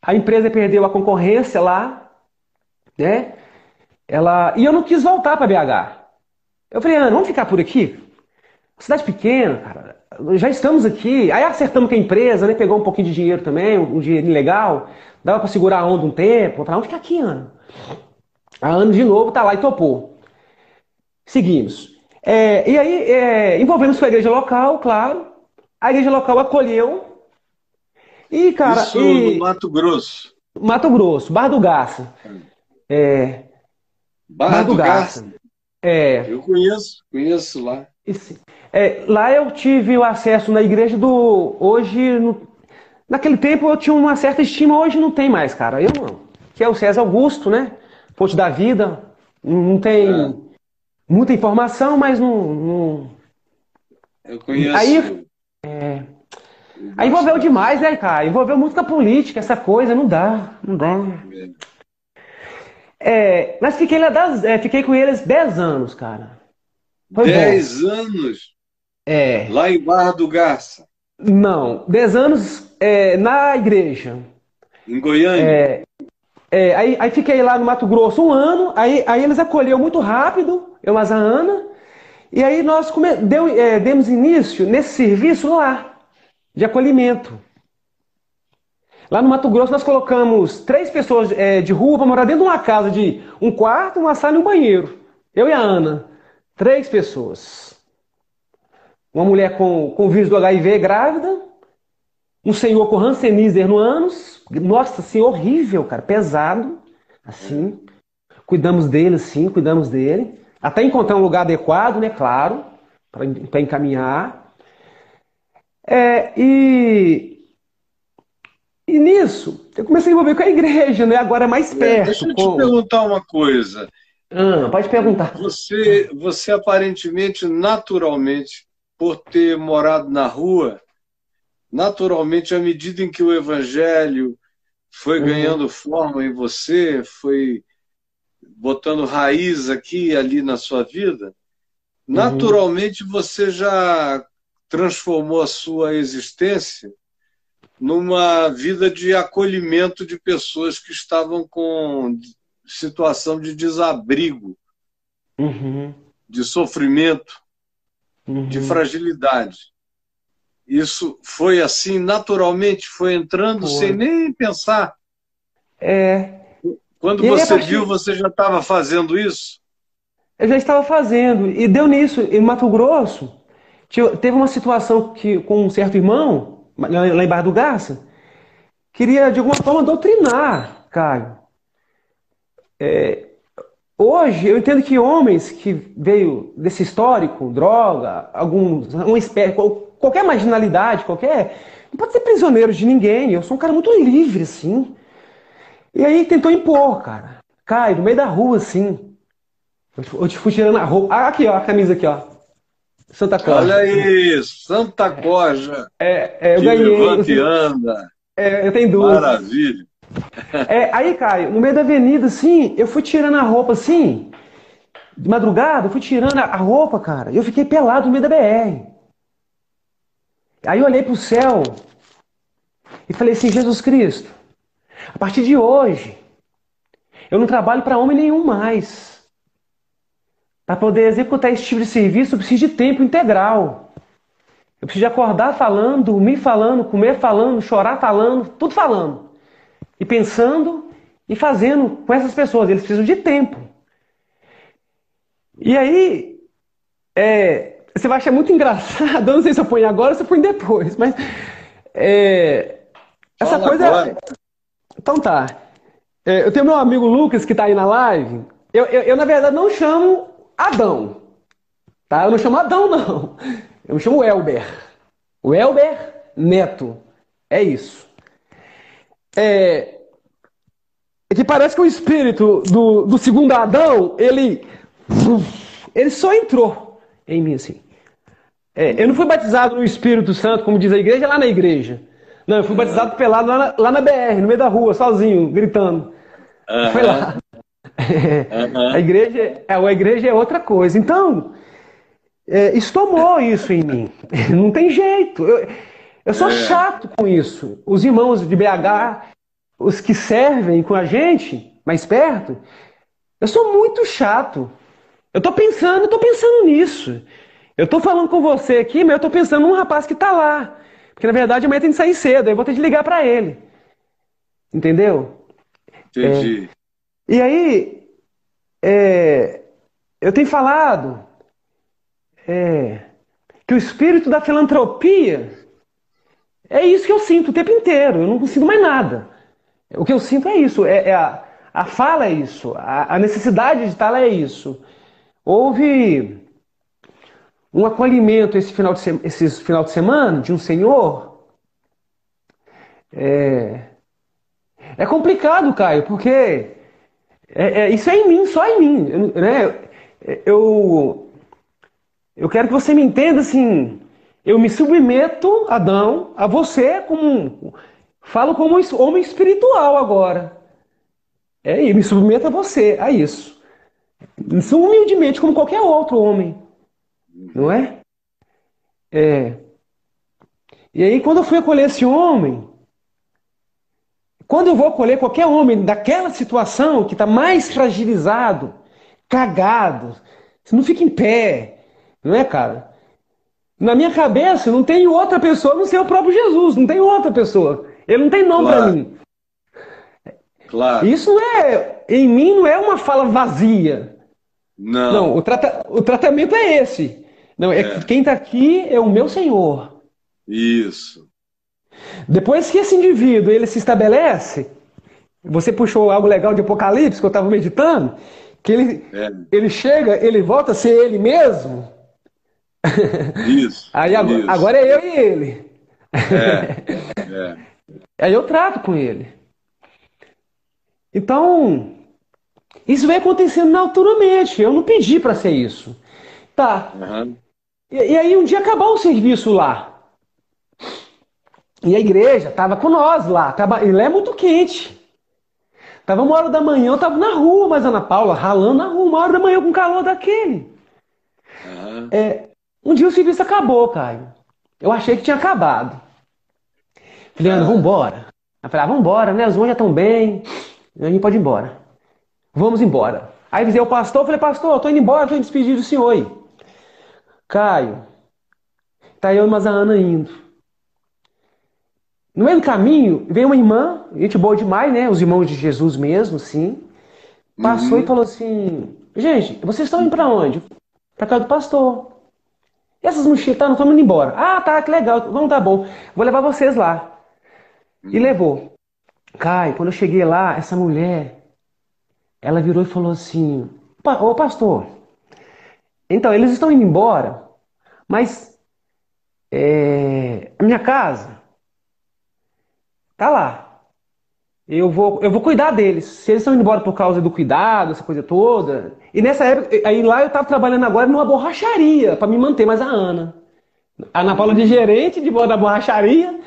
Speaker 1: A empresa perdeu a concorrência lá, né? Ela, e eu não quis voltar para BH. Eu falei, Ana, vamos ficar por aqui? Cidade pequena, cara. Já estamos aqui. Aí acertamos com a empresa, né? Pegou um pouquinho de dinheiro também, um dinheiro legal. Dava para segurar a onda um tempo. Falei, vamos ficar aqui, Ana. A Ana de novo tá lá e topou. Seguimos. É, e aí, é, envolvemos com a igreja local, claro. A igreja local acolheu.
Speaker 2: E, cara. Isso e... no Mato Grosso.
Speaker 1: Mato Grosso, Bar do Garça. É.
Speaker 2: Barra, Barra do, do Garça. Garça. É. Eu conheço, conheço lá.
Speaker 1: É, lá eu tive o acesso na igreja do. Hoje, no, naquele tempo eu tinha uma certa estima, hoje não tem mais, cara. Eu não. Que é o César Augusto, né? Fonte da vida. Não tem é. Muita informação, mas não. não...
Speaker 2: Eu conheço.
Speaker 1: Aí, é... Aí envolveu demais, né, cara? Envolveu muito com a política, essa coisa, não dá. Não dá. É, mas fiquei, lá das, é, fiquei com eles 10 anos, cara.
Speaker 2: Foi dez bom. anos?
Speaker 1: É.
Speaker 2: Lá em Barra do Garça?
Speaker 1: Não, dez anos é, na igreja.
Speaker 2: Em Goiânia?
Speaker 1: É, é, aí, aí fiquei lá no Mato Grosso um ano, aí, aí eles acolheu muito rápido, eu mas a Ana, e aí nós come, deu, é, demos início nesse serviço lá, de acolhimento. Lá no Mato Grosso nós colocamos três pessoas é, de rua para morar dentro de uma casa de um quarto, uma sala e um banheiro. Eu e a Ana. Três pessoas. Uma mulher com, com vírus do HIV grávida, um senhor com Hansenízer no ânus. Nossa, assim, horrível, cara, pesado. Assim. Cuidamos dele, sim, cuidamos dele. Até encontrar um lugar adequado, né? Claro, para encaminhar. É, e, e nisso, eu comecei a envolver com a igreja, né? Agora mais perto.
Speaker 2: Deixa eu te perguntar uma coisa.
Speaker 1: Ah, pode perguntar.
Speaker 2: Você, você aparentemente, naturalmente, por ter morado na rua, naturalmente, à medida em que o evangelho foi uhum. ganhando forma em você, foi botando raiz aqui e ali na sua vida, uhum. naturalmente você já transformou a sua existência numa vida de acolhimento de pessoas que estavam com situação de desabrigo,
Speaker 1: uhum.
Speaker 2: de sofrimento, uhum. de fragilidade. Isso foi assim naturalmente, foi entrando foi. sem nem pensar.
Speaker 1: É.
Speaker 2: Quando e você viu, você já estava fazendo isso?
Speaker 1: Eu já estava fazendo. E deu nisso. Em Mato Grosso, teve uma situação que, com um certo irmão, lá em Barra do Garça, queria de alguma forma doutrinar Caio. É, hoje, eu entendo que homens que veio desse histórico, droga, algum, uma espécie, qualquer marginalidade, qualquer. Não pode ser prisioneiro de ninguém. Eu sou um cara muito livre, assim. E aí tentou impor, cara. Cai, no meio da rua, assim. Eu te fui tirando a roupa. Ah, aqui, ó, a camisa aqui, ó. Santa Corja.
Speaker 2: Olha aí, Santa Corja.
Speaker 1: É, é eu ganhei.
Speaker 2: Levanta e anda.
Speaker 1: É, eu tenho duas.
Speaker 2: Maravilha.
Speaker 1: É, aí, Caio, no meio da avenida, assim, eu fui tirando a roupa, assim, de madrugada, eu fui tirando a roupa, cara, e eu fiquei pelado no meio da BR. Aí eu olhei pro céu e falei assim, Jesus Cristo, a partir de hoje, eu não trabalho para homem nenhum mais. Para poder executar esse tipo de serviço, eu preciso de tempo integral. Eu preciso de acordar falando, dormir falando, comer falando, chorar falando, tudo falando e pensando e fazendo com essas pessoas. Eles precisam de tempo. E aí, é, você vai achar muito engraçado. Eu não sei se eu ponho agora ou se eu ponho depois, mas é, essa Fala coisa. Agora. Então tá. É, eu tenho meu amigo Lucas que está aí na live. Eu, eu, eu, na verdade, não chamo Adão. Tá? Eu não chamo Adão, não. Eu me chamo Elber. O Elber Neto. É isso. É, é que parece que o espírito do, do segundo Adão, ele, ele só entrou em mim assim. É, eu não fui batizado no Espírito Santo, como diz a igreja, lá na igreja. Não, eu fui batizado pelado lá na, lá na BR, no meio da rua, sozinho, gritando. Uhum. Foi lá. Uhum. A, igreja, é, a igreja é outra coisa. Então, é, isso tomou isso em mim. Não tem jeito. Eu, eu sou é. chato com isso. Os irmãos de BH, os que servem com a gente, mais perto, eu sou muito chato. Eu tô pensando, eu tô pensando nisso. Eu tô falando com você aqui, mas eu tô pensando num rapaz que tá lá. Porque na verdade amanhã tem que sair cedo, aí eu vou ter que ligar para ele. Entendeu?
Speaker 2: Entendi.
Speaker 1: É, e aí, é, eu tenho falado é, que o espírito da filantropia é isso que eu sinto o tempo inteiro. Eu não consigo mais nada. O que eu sinto é isso. É, é a, a fala é isso. A, a necessidade de estar é isso. Houve um acolhimento esse final de, esse final de semana de um senhor. É, é complicado, Caio, porque é, é, isso é em mim, só em mim. Né? Eu, eu quero que você me entenda assim. Eu me submeto, Adão, a você como. Falo como homem espiritual agora. É, e me submeto a você, a isso. Humildemente, como qualquer outro homem. Não é? É. E aí, quando eu fui acolher esse homem, quando eu vou acolher qualquer homem daquela situação que está mais fragilizado, cagado, você não fica em pé, não é, cara? Na minha cabeça não tem outra pessoa não ser o próprio Jesus, não tem outra pessoa. Ele não tem nome claro. para mim.
Speaker 2: Claro.
Speaker 1: Isso não é, em mim não é uma fala vazia.
Speaker 2: Não.
Speaker 1: Não, o, trata, o tratamento é esse. Não, é, é. quem está aqui é o meu Senhor.
Speaker 2: Isso.
Speaker 1: Depois que esse indivíduo ele se estabelece, você puxou algo legal de Apocalipse que eu estava meditando, que ele, é. ele chega, ele volta a ser ele mesmo.
Speaker 2: Isso.
Speaker 1: Aí agora,
Speaker 2: isso.
Speaker 1: agora é eu e ele.
Speaker 2: É, é.
Speaker 1: Aí eu trato com ele. Então, isso vem acontecendo naturalmente. Eu não pedi para ser isso. Tá. Uhum. E, e aí um dia acabar o serviço lá. E a igreja estava com nós lá. Tava, e lá é muito quente. Tava uma hora da manhã, eu tava na rua, mas Ana Paula, ralando na rua, uma hora da manhã com calor daquele. Uhum. É, um dia o serviço acabou, Caio. Eu achei que tinha acabado. Falei, Ana, vambora. Eu falei, ah, vambora, né? Os mãos já estão bem. A gente pode ir embora. Vamos embora. Aí avisei o pastor, falei, pastor, eu tô indo embora, tô indo despedir do senhor aí. Caio, tá eu e mais a Ana indo. No meio do caminho, veio uma irmã, gente boa demais, né? Os irmãos de Jesus mesmo, sim. Passou uhum. e falou assim: Gente, vocês estão indo para onde? Para casa do pastor. E essas mochilas, tá, não estamos indo embora. Ah, tá, que legal. Vamos, tá bom. Vou levar vocês lá. Uhum. E levou. Caio, quando eu cheguei lá, essa mulher, ela virou e falou assim: Ô pastor, então, eles estão indo embora, mas é, a minha casa tá lá. Eu vou, eu vou cuidar deles. Se eles estão indo embora por causa do cuidado, essa coisa toda. E nessa época, aí lá eu estava trabalhando agora numa borracharia para me manter mais a Ana. A Ana Paula de gerente de da borracharia.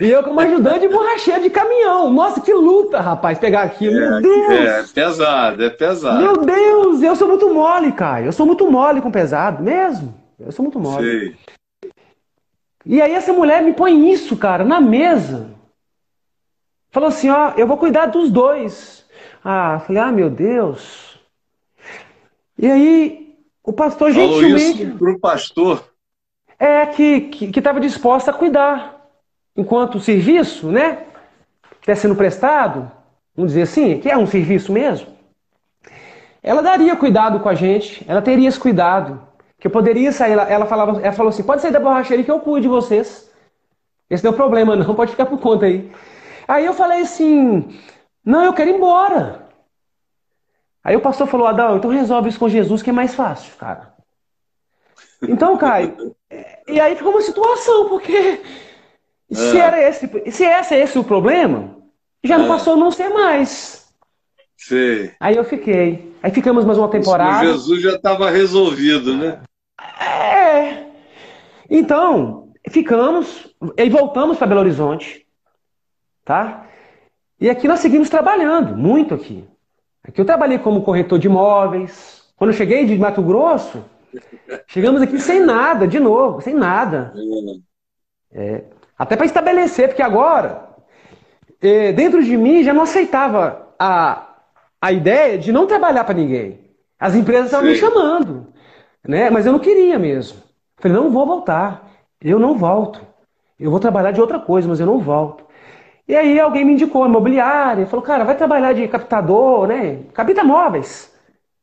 Speaker 1: E eu como ajudante de borracheiro de caminhão. Nossa, que luta, rapaz, pegar aquilo. É, Meu Deus!
Speaker 2: É, é pesado, é pesado.
Speaker 1: Meu Deus, eu sou muito mole, Caio. Eu sou muito mole com pesado, mesmo. Eu sou muito mole. Sei. E aí essa mulher me põe isso, cara, na mesa. Falou assim, ó, eu vou cuidar dos dois. Ah, falei, ah, meu Deus. E aí o pastor
Speaker 2: Falou gentilmente... Falou isso pro pastor.
Speaker 1: É, que estava que, que disposta a cuidar enquanto serviço, né? Que está sendo prestado, vamos dizer assim, que é um serviço mesmo. Ela daria cuidado com a gente, ela teria esse cuidado. Que eu poderia sair, ela, ela, falava, ela falou assim: pode sair da borracharia que eu cuido de vocês. Esse não é o problema, não, pode ficar por conta aí. Aí eu falei assim: não, eu quero ir embora. Aí o pastor falou: Adão, então resolve isso com Jesus que é mais fácil, cara. Então, Caio, e aí ficou uma situação, porque se, é. era esse, se esse é esse o problema, já não é. passou a não ser mais.
Speaker 2: Sei.
Speaker 1: Aí eu fiquei. Aí ficamos mais uma temporada.
Speaker 2: Isso Jesus já estava resolvido, né?
Speaker 1: É. Então, ficamos, e voltamos para Belo Horizonte, tá? E aqui nós seguimos trabalhando, muito aqui. Aqui eu trabalhei como corretor de imóveis. Quando eu cheguei de Mato Grosso, chegamos aqui sem nada, de novo, sem nada. É, até para estabelecer, porque agora, é, dentro de mim, já não aceitava a, a ideia de não trabalhar para ninguém. As empresas estavam me chamando, né? mas eu não queria mesmo. Falei, não vou voltar, eu não volto. Eu vou trabalhar de outra coisa, mas eu não volto. E aí alguém me indicou imobiliária, falou, cara, vai trabalhar de captador, né? Capta móveis.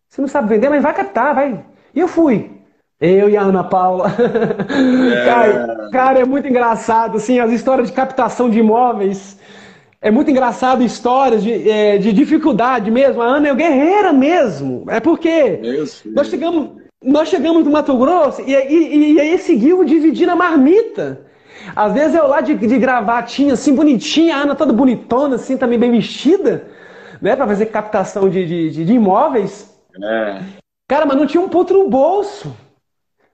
Speaker 1: Você não sabe vender, mas vai captar, vai. E eu fui. Eu e a Ana Paula. É. Cara, cara, é muito engraçado, assim, as histórias de captação de imóveis. É muito engraçado histórias de, é, de dificuldade mesmo. A Ana é guerreira mesmo. É porque nós chegamos, nós chegamos no Mato Grosso e, e, e aí seguiu dividindo a marmita. Às vezes eu lá de, de gravatinha, assim, bonitinha, a Ana toda bonitona, assim, também bem vestida, né, para fazer captação de, de, de imóveis. É. Cara, mas não tinha um ponto no bolso.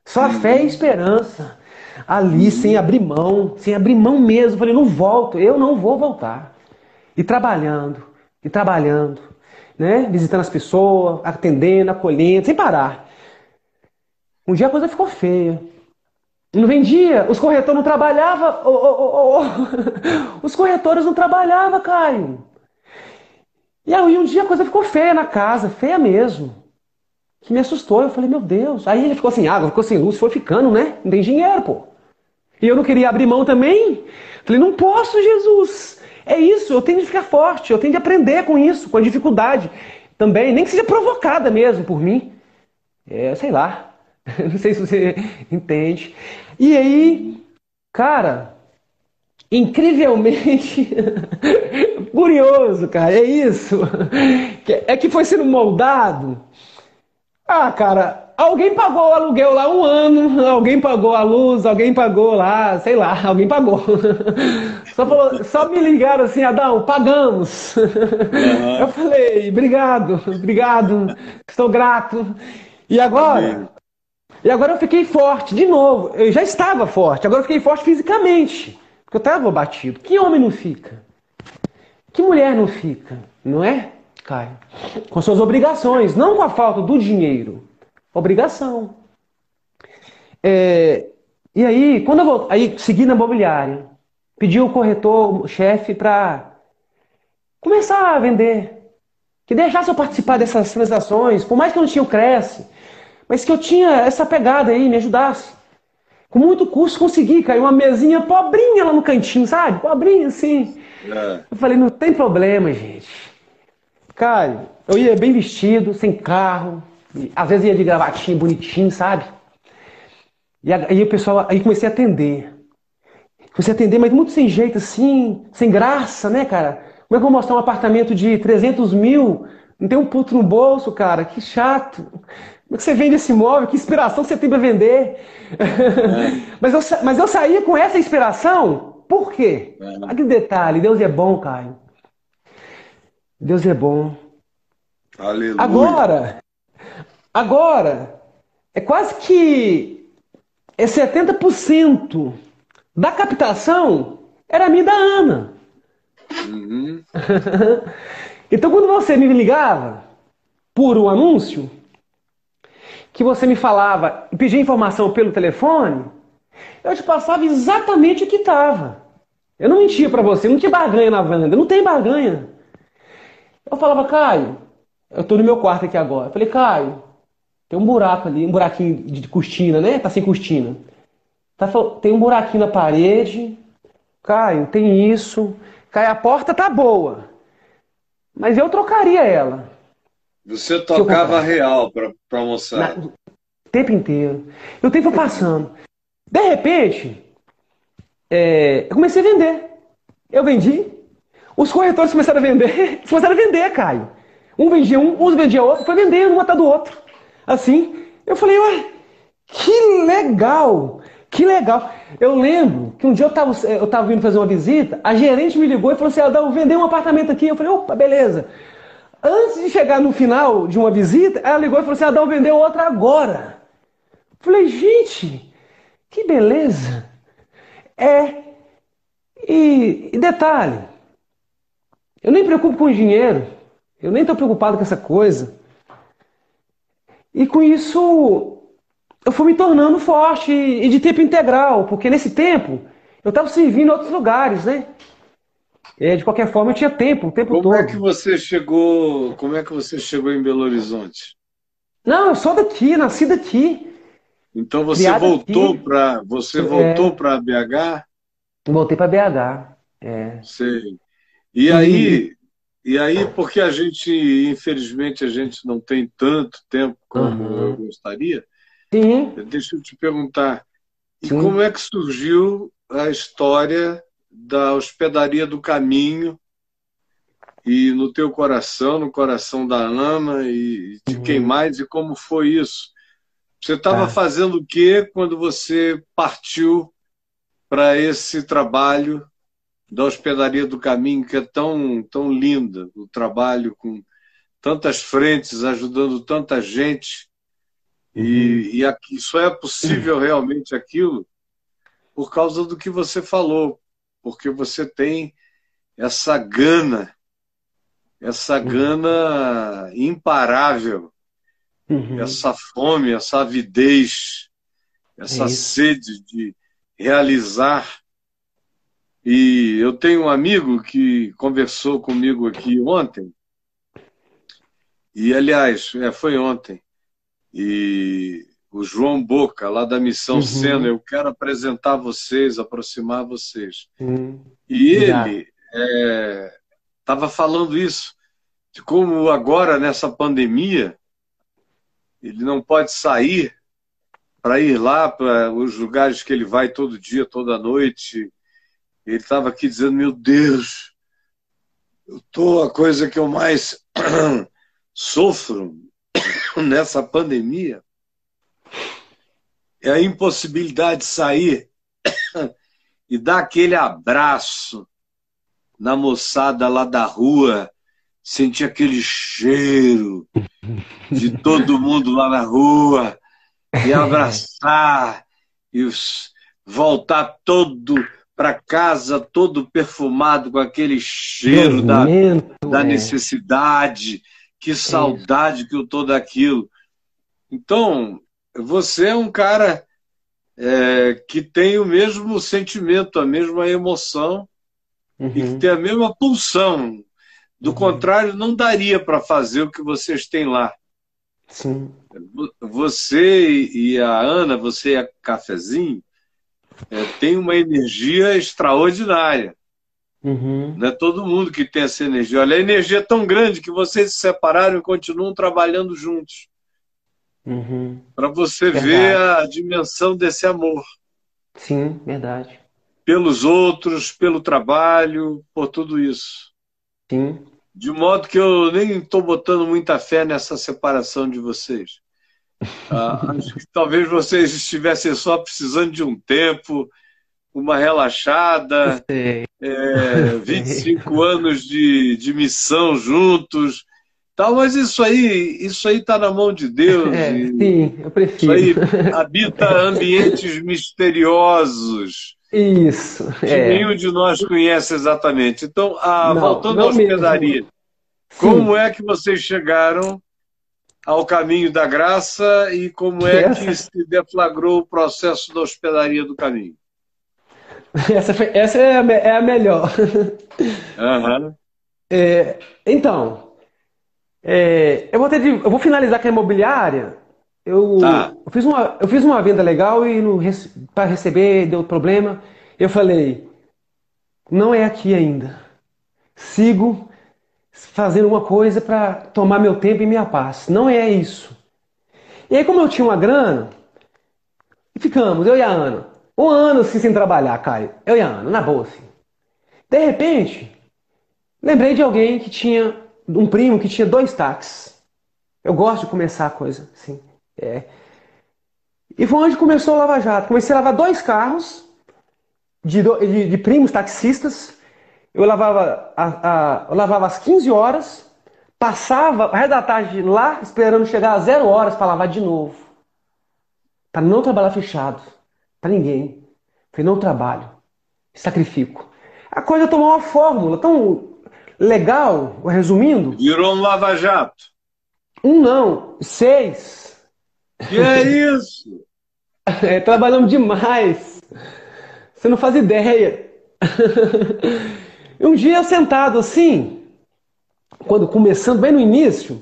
Speaker 1: Só fé e esperança. Ali, sem abrir mão, sem abrir mão mesmo. falei, não volto, eu não vou voltar. E trabalhando, e trabalhando, né? Visitando as pessoas, atendendo, acolhendo, sem parar. Um dia a coisa ficou feia. Não vendia, os corretores não trabalhavam. Oh, oh, oh, os corretores não trabalhavam, Caio. E aí um dia a coisa ficou feia na casa, feia mesmo. Que me assustou. Eu falei, meu Deus. Aí ele ficou sem água, ficou sem luz, foi ficando, né? Não tem dinheiro, pô. E eu não queria abrir mão também. Falei, não posso, Jesus. É isso, eu tenho de ficar forte, eu tenho de aprender com isso, com a dificuldade também, nem que seja provocada mesmo por mim. É, sei lá. Não sei se você entende. E aí, cara, incrivelmente curioso, cara, é isso. É que foi sendo moldado. Ah, cara, alguém pagou o aluguel lá um ano, alguém pagou a luz, alguém pagou lá, sei lá, alguém pagou. Só, falou, só me ligaram assim, Adão, pagamos. Uhum. Eu falei, obrigado, obrigado, estou grato. E agora? E agora eu fiquei forte, de novo. Eu já estava forte, agora eu fiquei forte fisicamente. Porque eu estava batido. Que homem não fica? Que mulher não fica? Não é, Caio? Com suas obrigações, não com a falta do dinheiro. Obrigação. É, e aí, quando eu vou, aí segui na imobiliária, pedi o corretor, o chefe, para começar a vender. Que deixasse eu participar dessas transações, por mais que eu não tinha o Cresce, mas que eu tinha essa pegada aí, me ajudasse. Com muito custo consegui, caiu uma mesinha pobrinha lá no cantinho, sabe? Pobrinha assim. É. Eu falei, não tem problema, gente. Cara, eu ia bem vestido, sem carro, às vezes ia de gravatinha bonitinho, sabe? E aí o pessoal, aí comecei a atender. Comecei a atender, mas muito sem jeito assim, sem graça, né, cara? Como é que eu vou mostrar um apartamento de 300 mil? Não tem um puto no bolso, cara, que chato. Como é que você vende esse imóvel? Que inspiração você tem para vender? É. mas, eu, mas eu saí com essa inspiração, por quê? É. Aquele detalhe, Deus é bom, Caio. Deus é bom.
Speaker 2: Aleluia.
Speaker 1: Agora, agora, é quase que é 70% da captação era minha da Ana. Uhum. então, quando você me ligava por um anúncio, que você me falava e pedia informação pelo telefone, eu te passava exatamente o que estava. Eu não mentia para você, não tinha barganha na venda, não tem barganha. Eu falava, Caio, eu tô no meu quarto aqui agora. Eu falei, Caio, tem um buraco ali, um buraquinho de cortina, né? Tá sem cortina. Tá, tem um buraquinho na parede. Caio, tem isso. Caio, a porta tá boa. Mas eu trocaria ela.
Speaker 2: Você tocava real para mostrar. O
Speaker 1: tempo inteiro. E o tempo passando. De repente, é, eu comecei a vender. Eu vendi. Os corretores começaram a vender. Começaram a vender, Caio. Um vendia um, um vendia outro, foi vendendo um atrás do outro. Assim. Eu falei, ué, que legal! Que legal! Eu lembro que um dia eu estava eu tava vindo fazer uma visita, a gerente me ligou e falou assim: Adão, vendeu um apartamento aqui. Eu falei, opa, beleza. Antes de chegar no final de uma visita, ela ligou e falou assim: Adão vendeu outra agora. Falei, gente, que beleza. É. E, e detalhe, eu nem me preocupo com dinheiro, eu nem estou preocupado com essa coisa. E com isso, eu fui me tornando forte e de tempo integral, porque nesse tempo eu estava servindo em outros lugares, né? É, de qualquer forma, eu tinha tempo, o tempo
Speaker 2: como
Speaker 1: todo.
Speaker 2: Como é que você chegou? Como é que você chegou em Belo Horizonte?
Speaker 1: Não, eu sou daqui, nasci daqui.
Speaker 2: Então você voltou para você voltou é... para BH?
Speaker 1: Voltei para BH. É.
Speaker 2: Sei. E aí, e aí, porque a gente, infelizmente, a gente não tem tanto tempo como uhum. eu gostaria.
Speaker 1: Sim.
Speaker 2: Deixa eu te perguntar. E Sim. como é que surgiu a história da hospedaria do caminho e no teu coração, no coração da Ana e de uhum. quem mais e como foi isso? Você estava tá. fazendo o que quando você partiu para esse trabalho da hospedaria do caminho que é tão tão linda, o trabalho com tantas frentes, ajudando tanta gente e, uhum. e aqui, só é possível realmente aquilo por causa do que você falou, porque você tem essa gana, essa uhum. gana imparável, uhum. essa fome, essa avidez, essa é sede de realizar. E eu tenho um amigo que conversou comigo aqui ontem, e aliás, é, foi ontem, e o João Boca, lá da Missão uhum. Sena, eu quero apresentar vocês, aproximar vocês. Uhum. E ele estava é, falando isso, de como agora, nessa pandemia, ele não pode sair para ir lá para os lugares que ele vai todo dia, toda noite. Ele estava aqui dizendo: Meu Deus, eu tô a coisa que eu mais sofro nessa pandemia é a impossibilidade de sair e dar aquele abraço na moçada lá da rua, sentir aquele cheiro de todo mundo lá na rua, e abraçar, e voltar todo para casa, todo perfumado com aquele cheiro da, da é. necessidade. Que saudade que eu tô daquilo. Então, você é um cara é, que tem o mesmo sentimento, a mesma emoção uhum. e que tem a mesma pulsão. Do uhum. contrário, não daria para fazer o que vocês têm lá.
Speaker 1: Sim.
Speaker 2: Você e a Ana, você e a Cafezinho, é, tem uma energia extraordinária. Uhum. Não é todo mundo que tem essa energia. Olha, a energia é tão grande que vocês se separaram e continuam trabalhando juntos.
Speaker 1: Uhum.
Speaker 2: Para você verdade. ver a dimensão desse amor.
Speaker 1: Sim, verdade.
Speaker 2: Pelos outros, pelo trabalho, por tudo isso.
Speaker 1: Sim.
Speaker 2: De modo que eu nem estou botando muita fé nessa separação de vocês. Ah, acho que talvez vocês estivessem só precisando de um tempo, uma relaxada, é, 25 anos de, de missão juntos, Tal, mas isso aí, isso aí está na mão de Deus.
Speaker 1: É, sim, eu prefiro.
Speaker 2: Isso aí habita ambientes misteriosos.
Speaker 1: Isso.
Speaker 2: Que é. nenhum de nós conhece exatamente. Então, a, não, voltando não à hospedaria, como é que vocês chegaram ao caminho da graça e como é essa... que se deflagrou o processo da hospedaria do caminho?
Speaker 1: Essa, foi, essa é, a, é a melhor.
Speaker 2: Uhum.
Speaker 1: É, então, é, eu, vou ter de, eu vou finalizar com a imobiliária. Eu, tá. eu, fiz, uma, eu fiz uma venda legal e para receber deu problema. Eu falei, não é aqui ainda. Sigo fazendo uma coisa para tomar meu tempo e minha paz. Não é isso. E aí, como eu tinha uma grana, ficamos, eu e a Ana. Um ano assim sem trabalhar, Caio. Eu e a Ana, na boa, assim. De repente, lembrei de alguém que tinha um primo que tinha dois táxis. Eu gosto de começar a coisa assim. É. E foi onde começou o Lava Jato. Comecei a lavar dois carros de, de, de primos taxistas. Eu lavava, a, a, eu lavava às 15 horas, passava o resto da tarde lá, esperando chegar a zero horas para lavar de novo. Para não trabalhar fechado. Para ninguém. Falei, não trabalho. Sacrifico. A coisa tomou uma fórmula tão legal, resumindo.
Speaker 2: Virou um lava-jato.
Speaker 1: Um não, seis.
Speaker 2: Que é isso?
Speaker 1: É, trabalhamos demais. Você não faz ideia. e um dia eu sentado assim, quando começando, bem no início,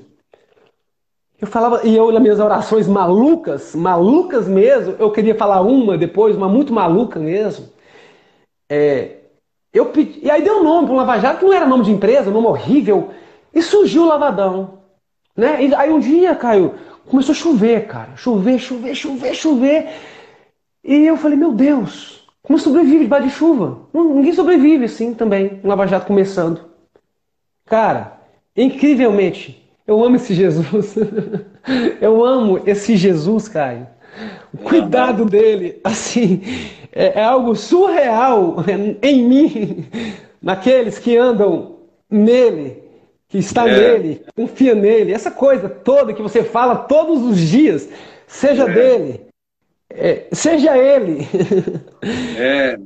Speaker 1: eu falava, e eu nas minhas orações malucas, malucas mesmo, eu queria falar uma depois, uma muito maluca mesmo. É, eu pedi, e aí deu um nome para um Lava Jato, que não era nome de empresa, nome horrível, e surgiu o Lavadão. Né? E aí um dia, Caio, começou a chover, cara. Chover, chover, chover, chover. E eu falei, meu Deus, como sobrevive debaixo de chuva? Ninguém sobrevive assim também, um Lava Jato começando. Cara, incrivelmente, eu amo esse Jesus. eu amo esse Jesus, Caio. O cuidado dele, assim, é, é algo surreal em mim, naqueles que andam nele que está é. nele, confia nele, essa coisa toda que você fala todos os dias, seja é. dele, é, seja ele.
Speaker 2: É.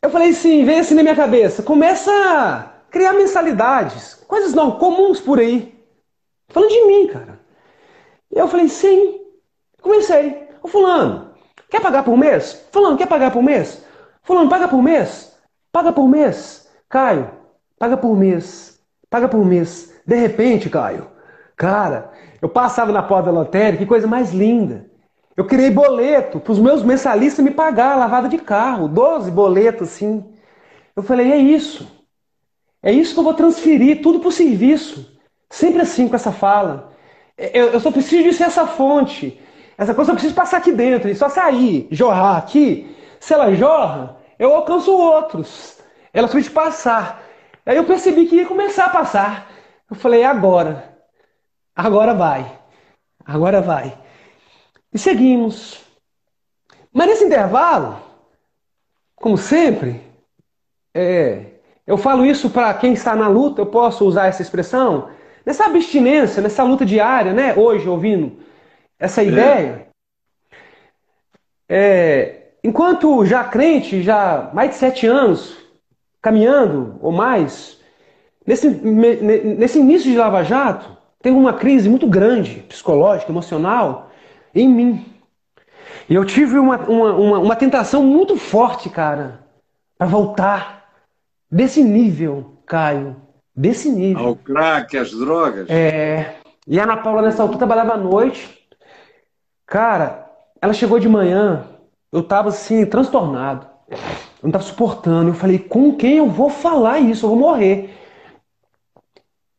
Speaker 1: Eu falei assim, vem assim na minha cabeça, começa a criar mensalidades, coisas não comuns por aí. Falando de mim, cara. E eu falei, sim. Comecei. Ô fulano, quer pagar por mês? Fulano, quer pagar por mês? Fulano, paga por mês? Paga por mês. Caio, paga por mês paga por mês. De repente, Caio, cara, eu passava na porta da lotérica, que coisa mais linda. Eu criei boleto para os meus mensalistas me pagar lavada de carro, 12 boletos assim. Eu falei, é isso. É isso que eu vou transferir tudo para o serviço. Sempre assim com essa fala. Eu, eu só preciso de ser essa fonte. Essa coisa eu preciso passar aqui dentro. E só sair, jorrar aqui. Se ela jorra, eu alcanço outros. Ela precisa passar. Aí eu percebi que ia começar a passar. Eu falei, agora. Agora vai. Agora vai. E seguimos. Mas nesse intervalo, como sempre, é, eu falo isso para quem está na luta, eu posso usar essa expressão, nessa abstinência, nessa luta diária, né? Hoje, ouvindo essa é. ideia. É, enquanto já crente, já mais de sete anos, caminhando ou mais, nesse, nesse início de Lava Jato, tem uma crise muito grande, psicológica, emocional, em mim. E eu tive uma, uma, uma, uma tentação muito forte, cara, para voltar desse nível, Caio. Desse nível.
Speaker 2: Ao crack, às drogas.
Speaker 1: É. E a Ana Paula, nessa altura, trabalhava à noite. Cara, ela chegou de manhã, eu tava assim, transtornado. Eu não estava suportando. Eu falei, com quem eu vou falar isso? Eu vou morrer.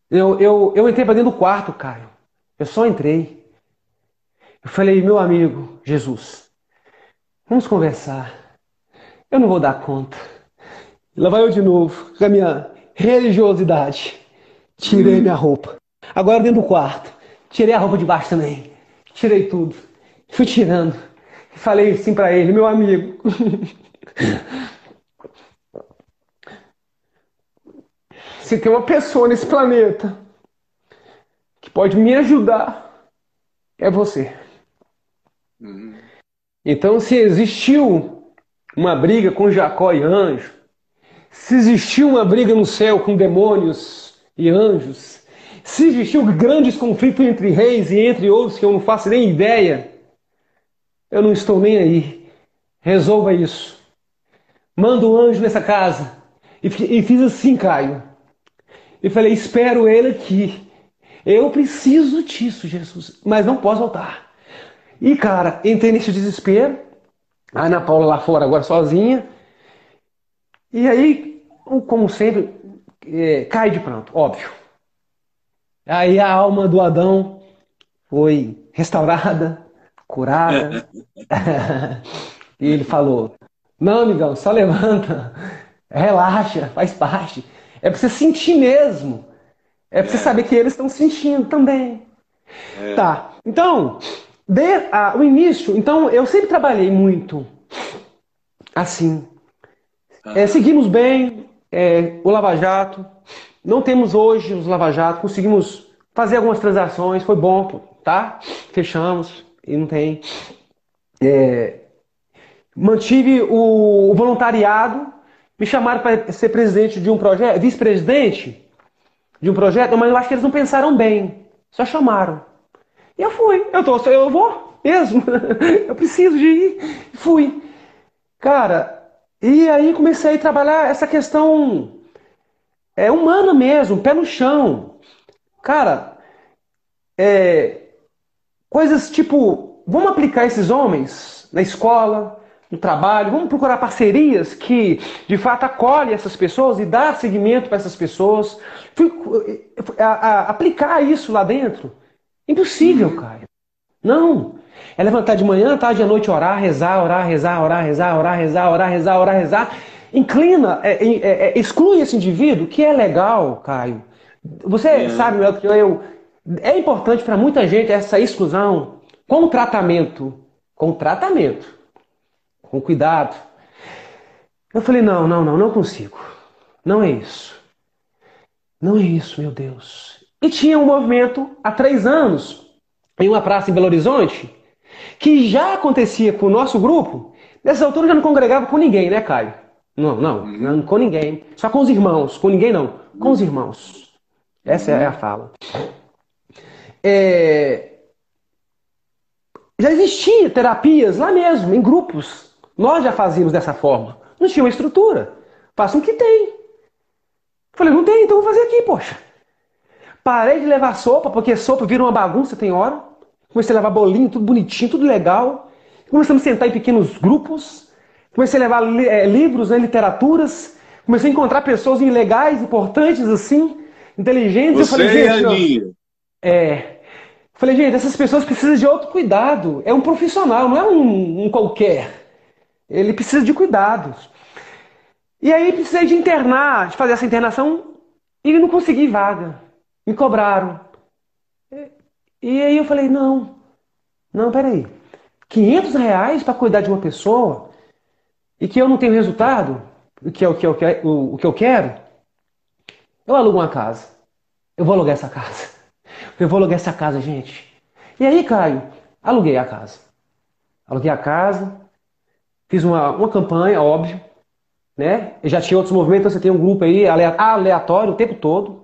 Speaker 1: Eu, eu, eu entrei para dentro do quarto, Caio. Eu só entrei. Eu falei, meu amigo, Jesus, vamos conversar. Eu não vou dar conta. Lá vai eu de novo, com a minha religiosidade. Tirei minha roupa. Agora dentro do quarto. Tirei a roupa de baixo também. Tirei tudo. Fui tirando. Falei assim para ele, meu amigo. Se tem uma pessoa nesse planeta que pode me ajudar, é você. Uhum. Então, se existiu uma briga com Jacó e anjo, se existiu uma briga no céu com demônios e anjos, se existiu grandes conflitos entre reis e entre outros que eu não faço nem ideia, eu não estou nem aí. Resolva isso. Manda um anjo nessa casa. E fiz assim, Caio. E falei: espero ele aqui. Eu preciso disso, Jesus. Mas não posso voltar. E, cara, entrei nesse desespero. A Ana Paula lá fora, agora sozinha. E aí, como sempre, é, cai de pranto, óbvio. Aí a alma do Adão foi restaurada, curada. e ele falou: Não, amigão, só levanta, relaxa, faz parte. É para você sentir mesmo. É para você saber que eles estão sentindo também. É. Tá. Então, de, ah, o início, então eu sempre trabalhei muito assim. É, seguimos bem é, o Lava Jato. Não temos hoje os Lava Jato, conseguimos fazer algumas transações, foi bom, tá? Fechamos e não tem. É, mantive o, o, voluntariado, me chamaram para ser presidente de um projeto, vice-presidente de um projeto, mas eu acho que eles não pensaram bem, só chamaram. Eu fui, eu, tô, eu vou mesmo, eu preciso de ir, fui. Cara, e aí comecei a trabalhar essa questão é humana mesmo, pé no chão. Cara, é, coisas tipo, vamos aplicar esses homens na escola, no trabalho, vamos procurar parcerias que de fato acolhem essas pessoas e dar seguimento para essas pessoas. Fui, a, a, aplicar isso lá dentro. Impossível, uhum. Caio. Não. É levantar de manhã, tarde à noite, orar, rezar, orar, rezar, orar, rezar, orar, rezar, orar, rezar, orar, rezar inclina, é, é, é, exclui esse indivíduo, que é legal, Caio. Você é. sabe melhor que eu, é importante para muita gente essa exclusão com tratamento. Com tratamento. Com cuidado. Eu falei, não, não, não, não consigo. Não é isso. Não é isso, meu Deus. E tinha um movimento há três anos, em uma praça em Belo Horizonte, que já acontecia com o nosso grupo. Nessa altura já não congregava com ninguém, né, Caio? Não, não, não, com ninguém. Só com os irmãos. Com ninguém não. Com os irmãos. Essa é a fala. É... Já existia terapias lá mesmo, em grupos. Nós já fazíamos dessa forma. Não tinha uma estrutura. Façam o que tem. Falei, não tem, então vou fazer aqui, poxa. Parei de levar sopa, porque sopa vira uma bagunça, tem hora. Comecei a levar bolinho, tudo bonitinho, tudo legal. Começamos a sentar em pequenos grupos. Comecei a levar é, livros, né, literaturas. Comecei a encontrar pessoas legais, importantes, assim, inteligentes.
Speaker 2: Você eu falei, gente,
Speaker 1: e é. Falei, gente, essas pessoas precisam de outro cuidado. É um profissional, não é um, um qualquer. Ele precisa de cuidados. E aí precisei de internar, de fazer essa internação e não consegui vaga. Me cobraram. E aí eu falei, não, não, peraí. 500 reais para cuidar de uma pessoa? e que eu não tenho resultado, que é o que eu, o, o que eu quero, eu alugo uma casa. Eu vou alugar essa casa. Eu vou alugar essa casa, gente. E aí, Caio, aluguei a casa. Aluguei a casa, fiz uma, uma campanha, óbvio, né? Eu já tinha outros movimentos, você tem um grupo aí aleatório o tempo todo.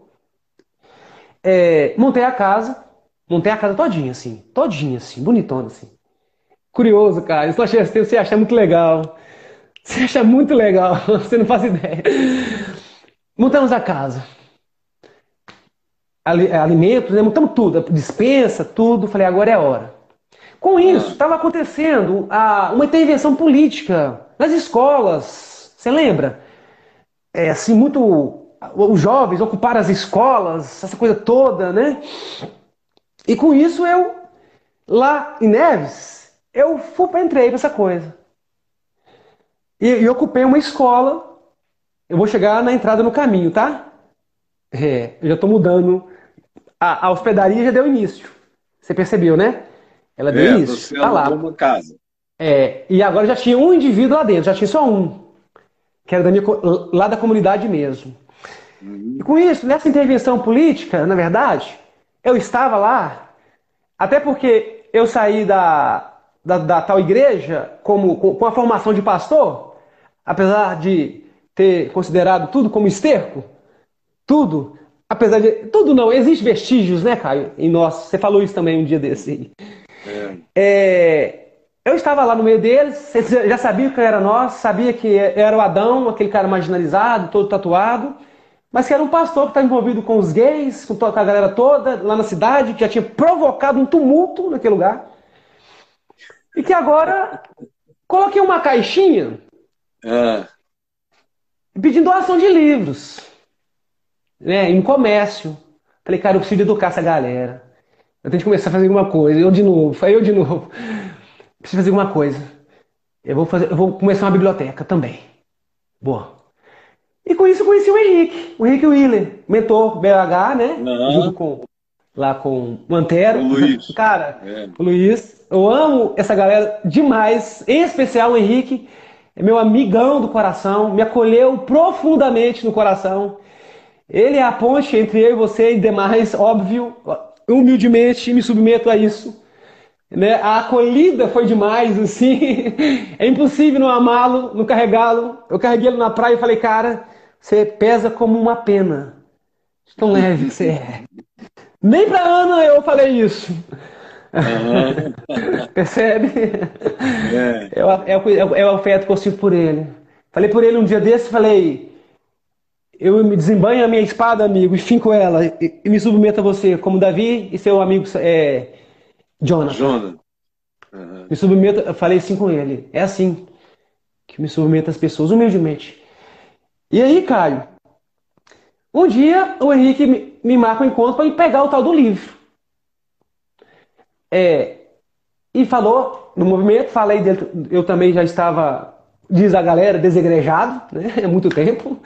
Speaker 1: É, montei a casa, montei a casa todinha, assim, todinha, assim, bonitona, assim. Curioso, cara, isso você acha muito legal. Você acha muito legal, você não faz ideia. Montamos a casa. É, alimentos, né? montamos tudo, dispensa, tudo. Falei, agora é a hora. Com isso, estava acontecendo a, uma intervenção política nas escolas. Você lembra? É assim, muito. Os jovens ocuparam as escolas, essa coisa toda, né? E com isso eu, lá em Neves, eu entrei para essa coisa. E, e ocupei uma escola. Eu vou chegar na entrada no caminho, tá? É, eu já estou mudando. A, a, hospedaria já deu início. Você percebeu, né? Ela deu é, início.
Speaker 2: Você tá lá. uma casa.
Speaker 1: É, e agora já tinha um indivíduo lá dentro, já tinha só um. Que era da minha, lá da comunidade mesmo. E com isso, nessa intervenção política, na verdade, eu estava lá, até porque eu saí da, da, da tal igreja como, com, a formação de pastor, apesar de ter considerado tudo como esterco, tudo, apesar de. Tudo não, existe vestígios, né, Caio, em nós. Você falou isso também um dia desse. É. É, eu estava lá no meio deles, já sabiam que era nós, sabia que era o Adão, aquele cara marginalizado, todo tatuado, mas que era um pastor que estava envolvido com os gays, com a galera toda lá na cidade, que já tinha provocado um tumulto naquele lugar. E que agora coloquei uma caixinha é. pedindo doação de livros. Né, em comércio. Falei, cara, eu preciso educar essa galera. Eu tenho que começar a fazer alguma coisa. Eu de novo, foi eu de novo. Preciso fazer alguma coisa. Eu vou, fazer, eu vou começar uma biblioteca também. Boa. E com isso eu conheci o Henrique, o Henrique Willer, mentor BH, né? Junto com lá com o Antero. O Luiz. Cara, é. o Luiz. Eu amo essa galera demais, em especial o Henrique, é meu amigão do coração, me acolheu profundamente no coração. Ele é a ponte entre eu e você e demais, óbvio. Humildemente me submeto a isso. Né? A acolhida foi demais, assim. É impossível não amá-lo, não carregá-lo. Eu carreguei ele na praia e falei, cara, você pesa como uma pena. Tão leve que você é. Nem pra Ana eu falei isso. Uhum. Percebe? É. É, o, é, o, é afeto que eu sinto por ele. Falei por ele um dia desse, falei, eu me desembanho a minha espada, amigo, e finco ela, e, e me submeto a você, como Davi e seu amigo é, Jonathan. Jonathan. Uhum. Me submeto, eu falei assim com ele, é assim que me submeto às pessoas, humildemente. E aí, Caio, um dia o Henrique me, marca um encontro para pegar o tal do livro. É, e falou no movimento, falei dele, eu também já estava, diz a galera, desegrejado, né? Há muito tempo.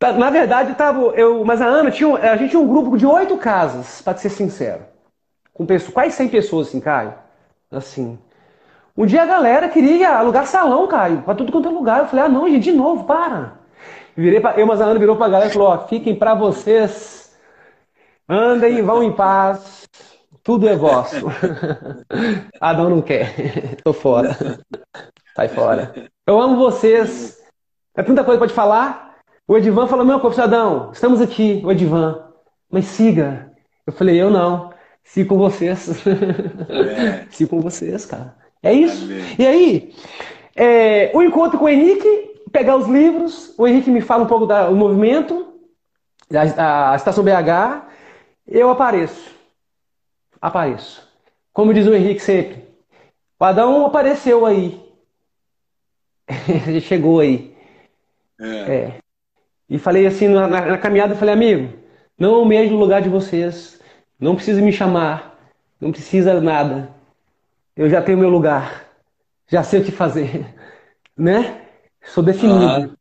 Speaker 1: Na verdade, tava, eu, mas a Ana tinha, a gente tinha um grupo de oito casas, para ser sincero. Com pessoas, quase 100 pessoas, assim, Caio. Assim. Um dia a galera queria alugar salão, Caio, para tudo quanto é lugar. Eu falei, ah, não, gente, de novo, para. Virei pra, eu, mas a Ana virou pra galera e falou, ó, fiquem para vocês, andem, vão em paz, tudo é vosso. Adão não quer, tô fora. Sai fora. Eu amo vocês. É tanta coisa pode falar. O Edivan falou, meu, professor Adão, estamos aqui, o Edivan, mas siga. Eu falei, eu não, sigo com vocês. É. sigo com vocês, cara. É isso. Amém. E aí, é, o encontro com o Henrique, pegar os livros, o Henrique me fala um pouco do movimento, da, Estação BH, eu apareço. Apareço. Como diz o Henrique sempre, o Adão apareceu aí. Ele chegou aí. É. é. E falei assim na, na, na caminhada, falei, amigo, não almejo o lugar de vocês, não precisa me chamar, não precisa nada. Eu já tenho meu lugar, já sei o que fazer, né? Sou definido.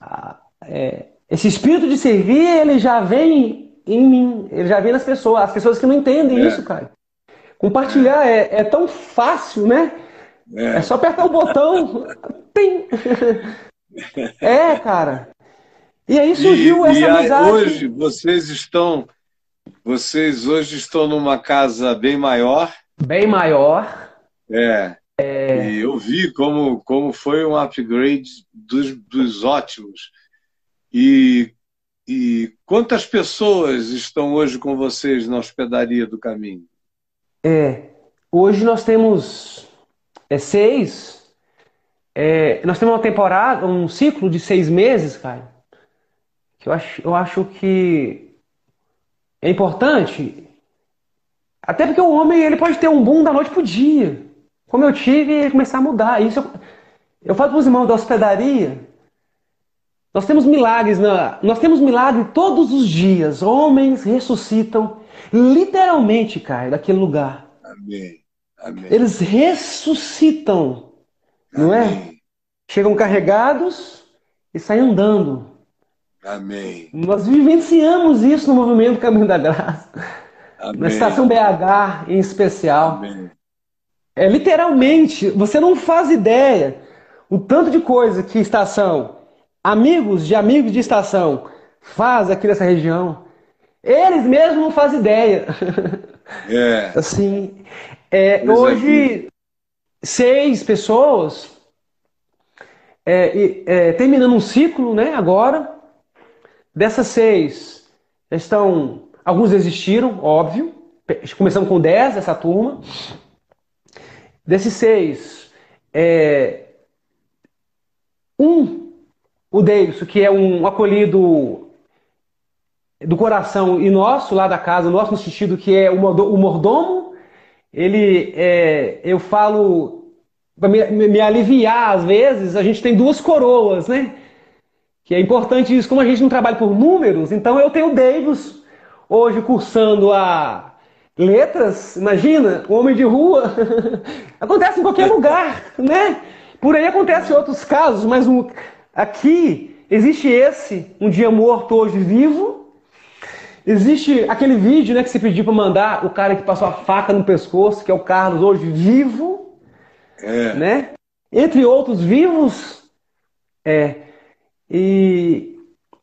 Speaker 1: Ah. É, esse espírito de servir, ele já vem em mim, ele já vem nas pessoas, as pessoas que não entendem é. isso, cara. Compartilhar é, é tão fácil, né? É. é só apertar o botão. Tem. É, cara. E aí surgiu e, essa e amizade.
Speaker 2: Hoje vocês estão, vocês hoje estão numa casa bem maior.
Speaker 1: Bem maior.
Speaker 2: É. é... E eu vi como, como foi um upgrade dos, dos ótimos. E, e quantas pessoas estão hoje com vocês na hospedaria do caminho?
Speaker 1: É, hoje nós temos é, seis. É, nós temos uma temporada, um ciclo de seis meses, cara que eu acho, eu acho que é importante, até porque o homem ele pode ter um boom da noite pro dia, como eu tive, e começar a mudar. Isso eu, eu falo para os irmãos da hospedaria, nós temos milagres, na, nós temos milagre todos os dias. Homens ressuscitam, literalmente, cara, daquele lugar.
Speaker 2: Amém. Amém.
Speaker 1: Eles ressuscitam, Amém. não é? Chegam carregados e saem andando.
Speaker 2: Amém.
Speaker 1: Nós vivenciamos isso no movimento Caminho da Graça. Amém. Na estação BH, em especial. Amém. É literalmente, você não faz ideia o tanto de coisa que estação, amigos de amigos de estação, faz aqui nessa região. Eles mesmos não fazem ideia. É. Assim, é, hoje, seis pessoas é, é, terminando um ciclo, né, agora, Dessas seis, estão. Alguns desistiram, óbvio. Começamos com dez essa turma. Desses seis, é, um, o Deilson, que é um acolhido do coração e nosso, lá da casa, nosso no sentido que é o mordomo, ele, é, eu falo, para me, me, aliviar às vezes, a gente tem duas coroas, né? Que é importante isso, como a gente não trabalha por números, então eu tenho o Davis hoje cursando a letras, imagina, o homem de rua. acontece em qualquer lugar, né? Por aí acontece outros casos, mas um, aqui existe esse, um dia morto, hoje vivo. Existe aquele vídeo né, que você pediu para mandar, o cara que passou a faca no pescoço, que é o Carlos, hoje vivo. É. Né? Entre outros vivos. É. E,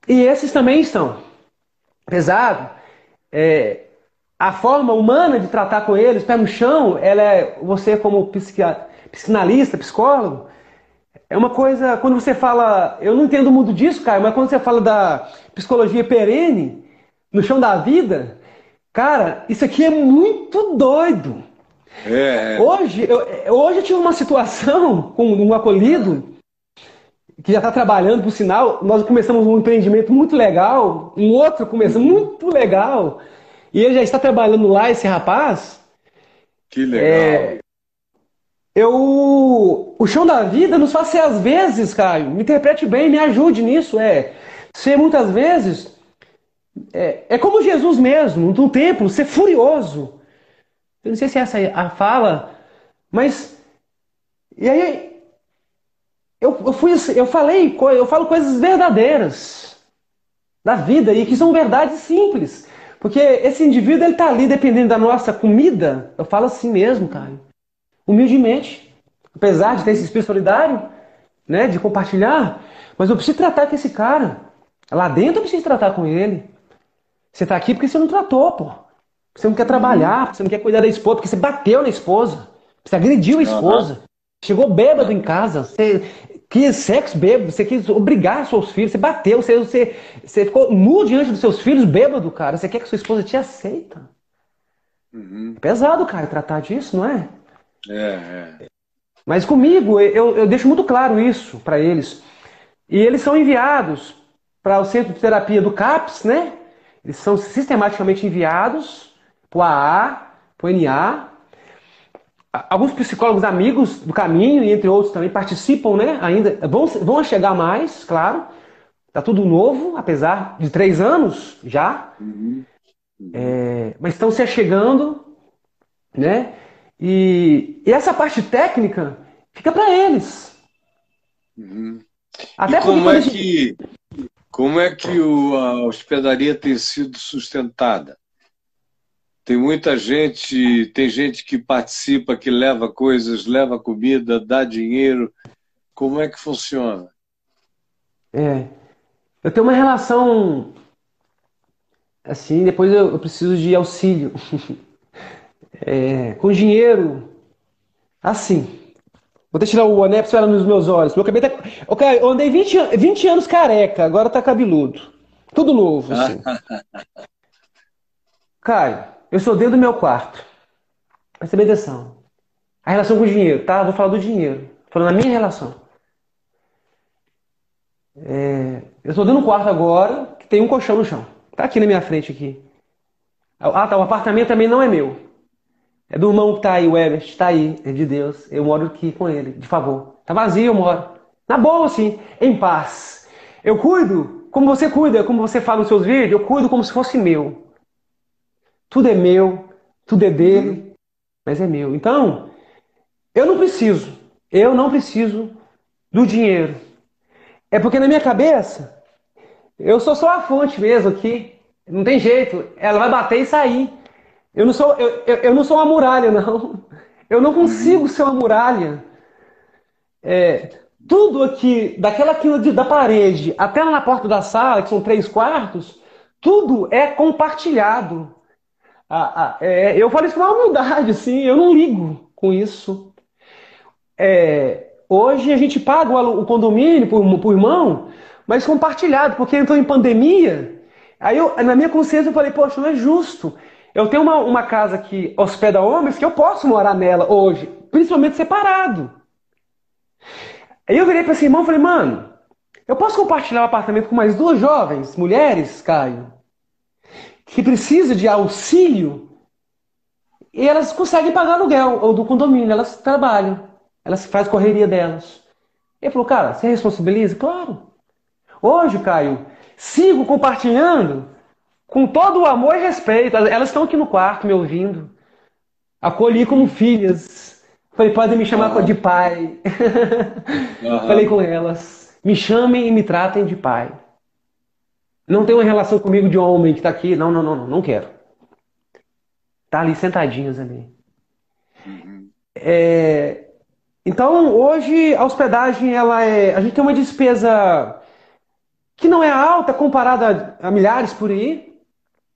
Speaker 1: e esses também estão. pesado, é, a forma humana de tratar com eles, pé no chão, ela é, você como psicanalista, psicólogo, é uma coisa, quando você fala, eu não entendo muito disso, cara, mas quando você fala da psicologia perene, no chão da vida, cara, isso aqui é muito doido. É, é. Hoje, eu, hoje eu tive uma situação com um acolhido que já está trabalhando, por sinal, nós começamos um empreendimento muito legal, um outro começou muito legal, e ele já está trabalhando lá, esse rapaz.
Speaker 2: Que legal. É,
Speaker 1: eu, o chão da vida nos faz ser, às vezes, Caio, me interprete bem, me ajude nisso, é ser muitas vezes, é, é como Jesus mesmo, no templo, ser furioso. Eu não sei se essa é a fala, mas. E aí. Eu, eu, fui, eu falei, eu falo coisas verdadeiras da vida e que são verdades simples. Porque esse indivíduo ele está ali dependendo da nossa comida. Eu falo assim mesmo, Caio humildemente, apesar de ter esse espírito solidário, né, de compartilhar, mas eu preciso tratar com esse cara. Lá dentro eu preciso tratar com ele. Você está aqui porque você não tratou, pô. Você não quer trabalhar, você não quer cuidar da esposa, porque você bateu na esposa, você agrediu a esposa, chegou bêbado em casa, você quis sexo bêbado, você quis obrigar seus filhos, você bateu, você, você, você ficou nu diante dos seus filhos bêbado, cara. Você quer que sua esposa te aceita. Uhum. É pesado, cara, tratar disso, não é?
Speaker 2: É, é.
Speaker 1: Mas comigo, eu, eu deixo muito claro isso para eles. E eles são enviados para o centro de terapia do CAPS, né? Eles são sistematicamente enviados para o AA, para o NA. Alguns psicólogos amigos do caminho, e entre outros também, participam, né? Ainda vão, vão chegar mais, claro. Tá tudo novo, apesar de três anos já. Uhum. Uhum. É, mas estão se achegando, né? E, e essa parte técnica fica para eles.
Speaker 2: Uhum. Até como é que como é que o, a hospedaria tem sido sustentada? Tem muita gente, tem gente que participa, que leva coisas, leva comida, dá dinheiro. Como é que funciona?
Speaker 1: É, eu tenho uma relação assim, depois eu, preciso de auxílio. é, com dinheiro assim. Vou tirar o anel pra você olhar nos meus olhos. Meu cabelo tá. Okay, eu andei 20, 20 anos careca, agora tá cabeludo. Tudo novo, assim. Caio, eu sou dentro do meu quarto. Presta atenção. A relação com o dinheiro, tá? Vou falar do dinheiro. Falando da minha relação. É, eu estou dentro do quarto agora, que tem um colchão no chão. Tá aqui na minha frente aqui. Ah, tá. O apartamento também não é meu. É do irmão que tá aí, o Everest, tá aí, é de Deus. Eu moro aqui com ele, de favor. Tá vazio, eu moro. Na boa, assim, em paz. Eu cuido como você cuida, como você fala nos seus vídeos, eu cuido como se fosse meu. Tudo é meu, tudo é dele, mas é meu. Então, eu não preciso, eu não preciso do dinheiro. É porque na minha cabeça, eu sou só a fonte mesmo aqui. Não tem jeito, ela vai bater e sair. Eu não sou, eu, eu, eu não sou uma muralha, não. Eu não consigo ser uma muralha. É, tudo aqui, daquela aquilo de, da parede até lá na porta da sala, que são três quartos, tudo é compartilhado. Ah, ah, é, eu falo isso com uma humildade, assim, eu não ligo com isso. É, hoje a gente paga o, o condomínio por, por irmão, mas compartilhado, porque entrou em pandemia. Aí eu, na minha consciência eu falei, poxa, não é justo. Eu tenho uma, uma casa que hospeda homens que eu posso morar nela hoje, principalmente separado. Aí eu virei para esse irmão e falei, mano, eu posso compartilhar o um apartamento com mais duas jovens, mulheres, Caio, que precisam de auxílio e elas conseguem pagar aluguel ou do condomínio, elas trabalham, elas fazem correria delas. Ele falou, cara, você responsabiliza? Claro. Hoje, Caio, sigo compartilhando com todo o amor e respeito. Elas estão aqui no quarto me ouvindo. Acolhi como filhas. Falei, podem me chamar uhum. de pai. Uhum. Falei com elas. Me chamem e me tratem de pai. Não tem uma relação comigo de homem que está aqui. Não, não, não, não, não quero. Tá ali sentadinhos ali. Uhum. É... Então, hoje a hospedagem, ela é. A gente tem uma despesa que não é alta comparada a milhares por aí,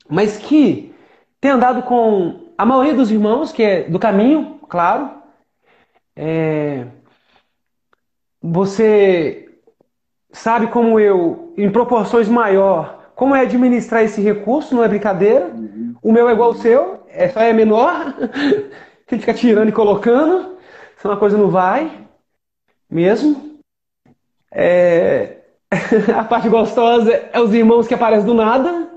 Speaker 1: mas que tem andado com a maioria dos irmãos, que é do caminho, claro. É... Você sabe como eu, em proporções maior, como é administrar esse recurso, não é brincadeira. Uhum. O meu é igual ao seu, é só é menor. Tem que ficar tirando e colocando, senão a coisa não vai mesmo. É... a parte gostosa é os irmãos que aparecem do nada.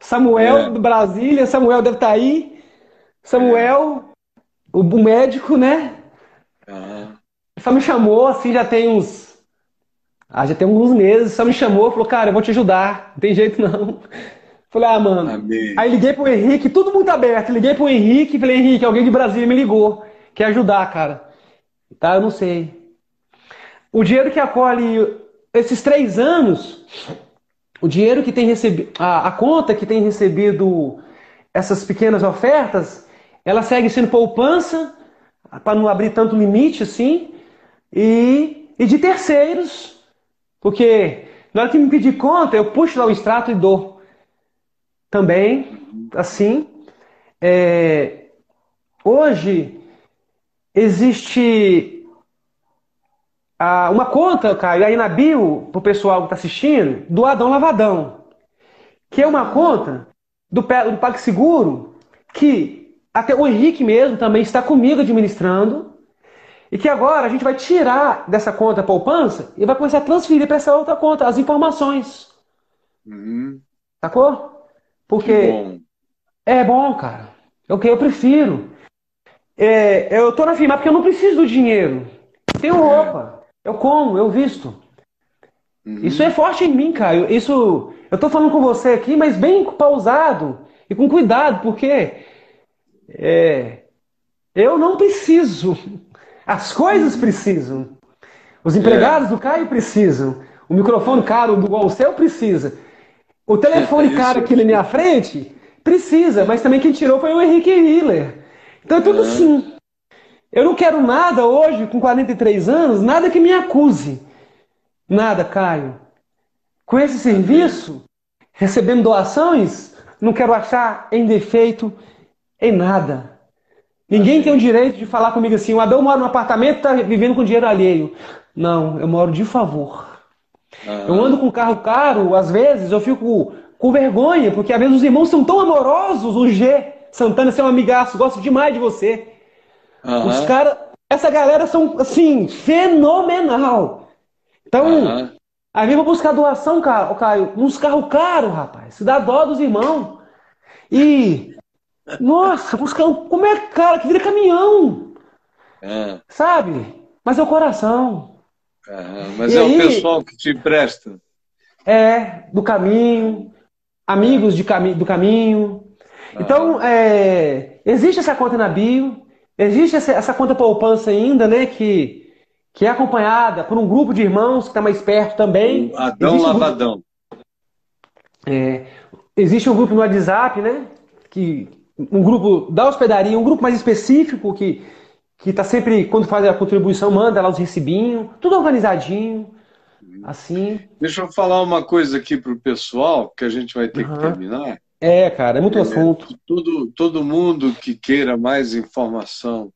Speaker 1: Samuel, é. do Brasília, Samuel deve estar tá aí. Samuel, é. o, médico, né? Uhum. Só me chamou, assim, já tem uns. Ah, já tem alguns meses, só me chamou, falou, cara, eu vou te ajudar, não tem jeito não. Falei, ah, mano. Amém. Aí liguei pro Henrique, tudo muito aberto. Liguei pro Henrique, falei, Henrique, alguém de Brasília me ligou. Quer ajudar, cara. Tá, eu não sei. O dinheiro que acolhe esses três anos, o dinheiro que tem recebido, a, a conta que tem recebido essas pequenas ofertas, ela segue sendo poupança, para não abrir tanto limite assim, e, e de terceiros, porque na hora que me pedir conta, eu puxo lá o extrato e dou. Também, assim, é, hoje existe ah, uma conta, Caio, aí na bio, pro pessoal que está assistindo, do Adão Lavadão. Que é uma conta do, do PagSeguro que até o Henrique mesmo também está comigo administrando. E que agora a gente vai tirar dessa conta poupança e vai começar a transferir para essa outra conta as informações. Uhum. Sacou? Porque bom. é bom, cara. É o que eu prefiro. É, eu tô na firma porque eu não preciso do dinheiro. Tenho roupa. Eu como, eu visto. Uhum. Isso é forte em mim, cara. Isso, eu tô falando com você aqui, mas bem pausado e com cuidado, porque é, eu não preciso. As coisas precisam. Os empregados é. do Caio precisam. O microfone caro do igual o seu precisa. O telefone é caro aqui na minha frente precisa, mas também quem tirou foi o Henrique Hiller. Então é tudo assim. Eu não quero nada hoje, com 43 anos, nada que me acuse. Nada, Caio. Com esse serviço, recebendo doações, não quero achar em defeito em nada. Ninguém tem o direito de falar comigo assim: o Adão mora num apartamento e está vivendo com dinheiro alheio. Não, eu moro de favor. Eu ando com carro caro, às vezes eu fico com vergonha, porque às vezes os irmãos são tão amorosos. O G, Santana, seu amigaço, gosto demais de você. Uhum. Os caras, essa galera são, assim, fenomenal. Então, uhum. aí vem pra buscar doação, Caio, uns carros caros, rapaz. Se dá dó dos irmãos. E, nossa, carros, como é cara, que vira caminhão. Uhum. Sabe? Mas é o coração.
Speaker 2: Mas e é aí, o pessoal que te empresta.
Speaker 1: É, do caminho, amigos de cami do caminho. Então, é, existe essa conta na bio. Existe essa, essa conta poupança ainda, né? Que, que é acompanhada por um grupo de irmãos que está mais perto também.
Speaker 2: O Adão existe Lavadão.
Speaker 1: Um grupo, é, existe um grupo no WhatsApp, né? Que, um grupo da hospedaria, um grupo mais específico que que está sempre, quando faz a contribuição, manda lá os recibinhos, tudo organizadinho, assim.
Speaker 2: Deixa eu falar uma coisa aqui para o pessoal, que a gente vai ter uhum. que terminar.
Speaker 1: É, cara, é muito é, assunto.
Speaker 2: Todo, todo mundo que queira mais informação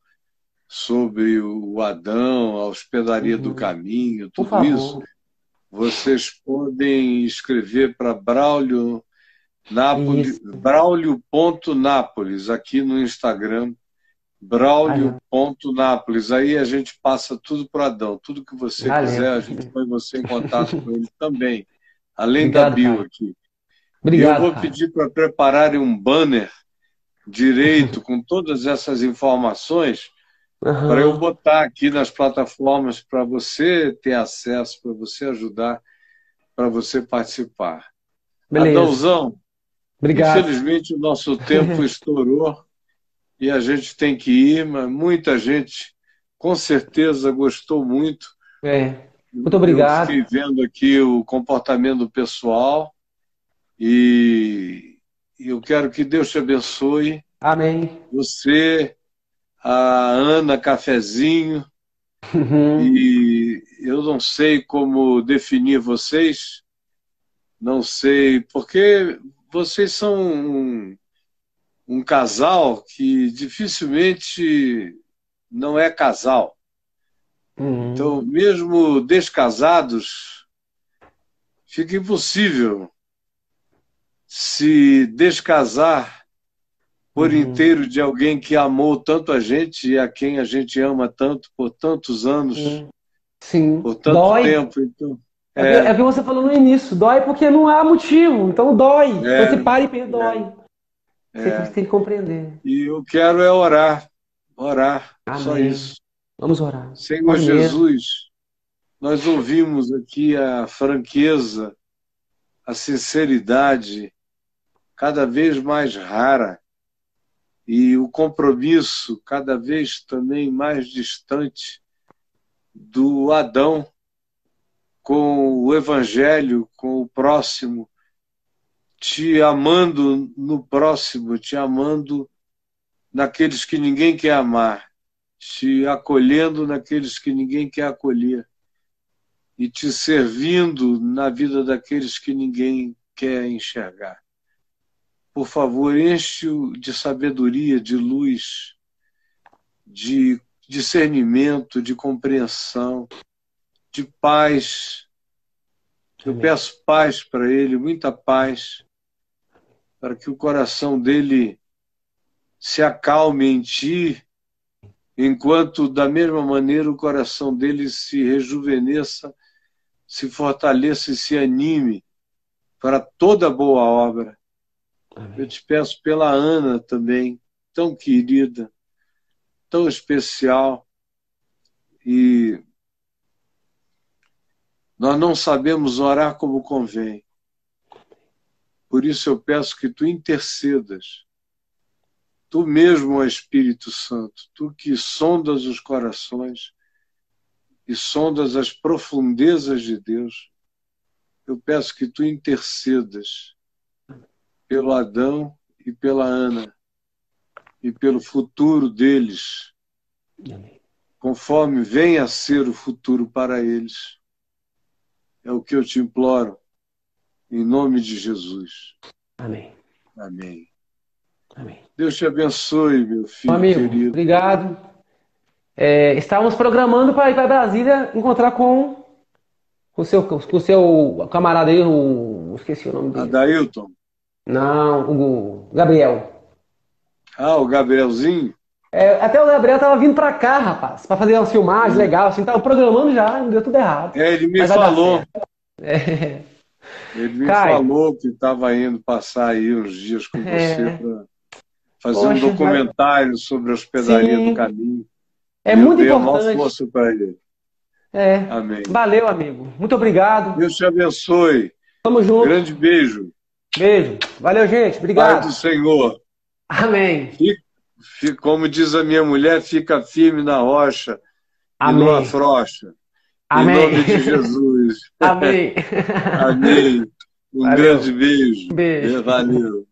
Speaker 2: sobre o Adão, a hospedaria uhum. do caminho, tudo isso, vocês podem escrever para Braulio Nápoles, Braulio.nápoles, aqui no Instagram, Braulio.nápoles. Aí a gente passa tudo para Adão, tudo que você Valeu. quiser, a gente põe você em contato com ele também, além Obrigado, da bio cara. aqui. Obrigado, eu vou cara. pedir para prepararem um banner direito com todas essas informações uhum. para eu botar aqui nas plataformas para você ter acesso, para você ajudar, para você participar. Beleza. Adãozão, Obrigado. infelizmente o nosso tempo estourou e a gente tem que ir, mas muita gente com certeza gostou muito.
Speaker 1: É. Muito obrigado.
Speaker 2: Eu fiquei vendo aqui o comportamento pessoal e eu quero que Deus te abençoe.
Speaker 1: Amém.
Speaker 2: Você, a Ana Cafezinho, uhum. e eu não sei como definir vocês, não sei, porque vocês são um, um casal que dificilmente não é casal. Uhum. Então, mesmo descasados, fica impossível se descasar por uhum. inteiro de alguém que amou tanto a gente e a quem a gente ama tanto por tantos anos,
Speaker 1: Sim.
Speaker 2: por tanto dói. tempo. Então,
Speaker 1: é, é, é o que você falou no início, dói porque não há motivo, então dói. É, você para e pensa, dói. É. Você tem que compreender.
Speaker 2: E eu quero é orar, orar, Amém. só isso.
Speaker 1: Vamos orar.
Speaker 2: Senhor Amém. Jesus, nós ouvimos aqui a franqueza, a sinceridade cada vez mais rara e o compromisso cada vez também mais distante do Adão com o Evangelho, com o próximo, te amando no próximo, te amando naqueles que ninguém quer amar, te acolhendo naqueles que ninguém quer acolher e te servindo na vida daqueles que ninguém quer enxergar. Por favor, enche-o de sabedoria, de luz, de discernimento, de compreensão, de paz. Eu peço paz para ele, muita paz, para que o coração dele se acalme em ti, enquanto, da mesma maneira, o coração dele se rejuvenesça, se fortaleça e se anime para toda boa obra. Amém. Eu te peço pela Ana também, tão querida, tão especial, e nós não sabemos orar como convém. Por isso eu peço que tu intercedas. Tu mesmo, ó Espírito Santo, tu que sondas os corações e sondas as profundezas de Deus, eu peço que tu intercedas pelo Adão e pela Ana e pelo futuro deles, conforme venha a ser o futuro para eles. É o que eu te imploro, em nome de Jesus.
Speaker 1: Amém.
Speaker 2: Amém.
Speaker 1: Amém.
Speaker 2: Deus te abençoe, meu filho
Speaker 1: amigo,
Speaker 2: querido.
Speaker 1: Obrigado. É, estávamos programando para ir para Brasília encontrar com o seu, com o seu camarada aí, o, esqueci o nome dele.
Speaker 2: Adailton.
Speaker 1: Não, o Gabriel.
Speaker 2: Ah, o Gabrielzinho?
Speaker 1: É, até o Gabriel tava vindo pra cá, rapaz, pra fazer uma filmagem hum. legal, assim, tava programando já, não deu tudo errado.
Speaker 2: É, ele me falou. É. Ele me falou que estava indo passar aí uns dias com é. você para fazer Poxa, um documentário vai... sobre a hospedaria Sim. do caminho.
Speaker 1: É Eu muito importante.
Speaker 2: força para ele.
Speaker 1: É. Amém. Valeu, amigo. Muito obrigado.
Speaker 2: Deus te abençoe.
Speaker 1: Tamo junto.
Speaker 2: Grande beijo.
Speaker 1: Beijo. Valeu, gente. Obrigado.
Speaker 2: Pai do Senhor.
Speaker 1: Amém.
Speaker 2: Fica como diz a minha mulher, fica firme na rocha Amém. e não afrouxa. Amém. Em nome de Jesus.
Speaker 1: Amém.
Speaker 2: Amém. Um Valeu. grande beijo.
Speaker 1: Beijo.
Speaker 2: Valeu.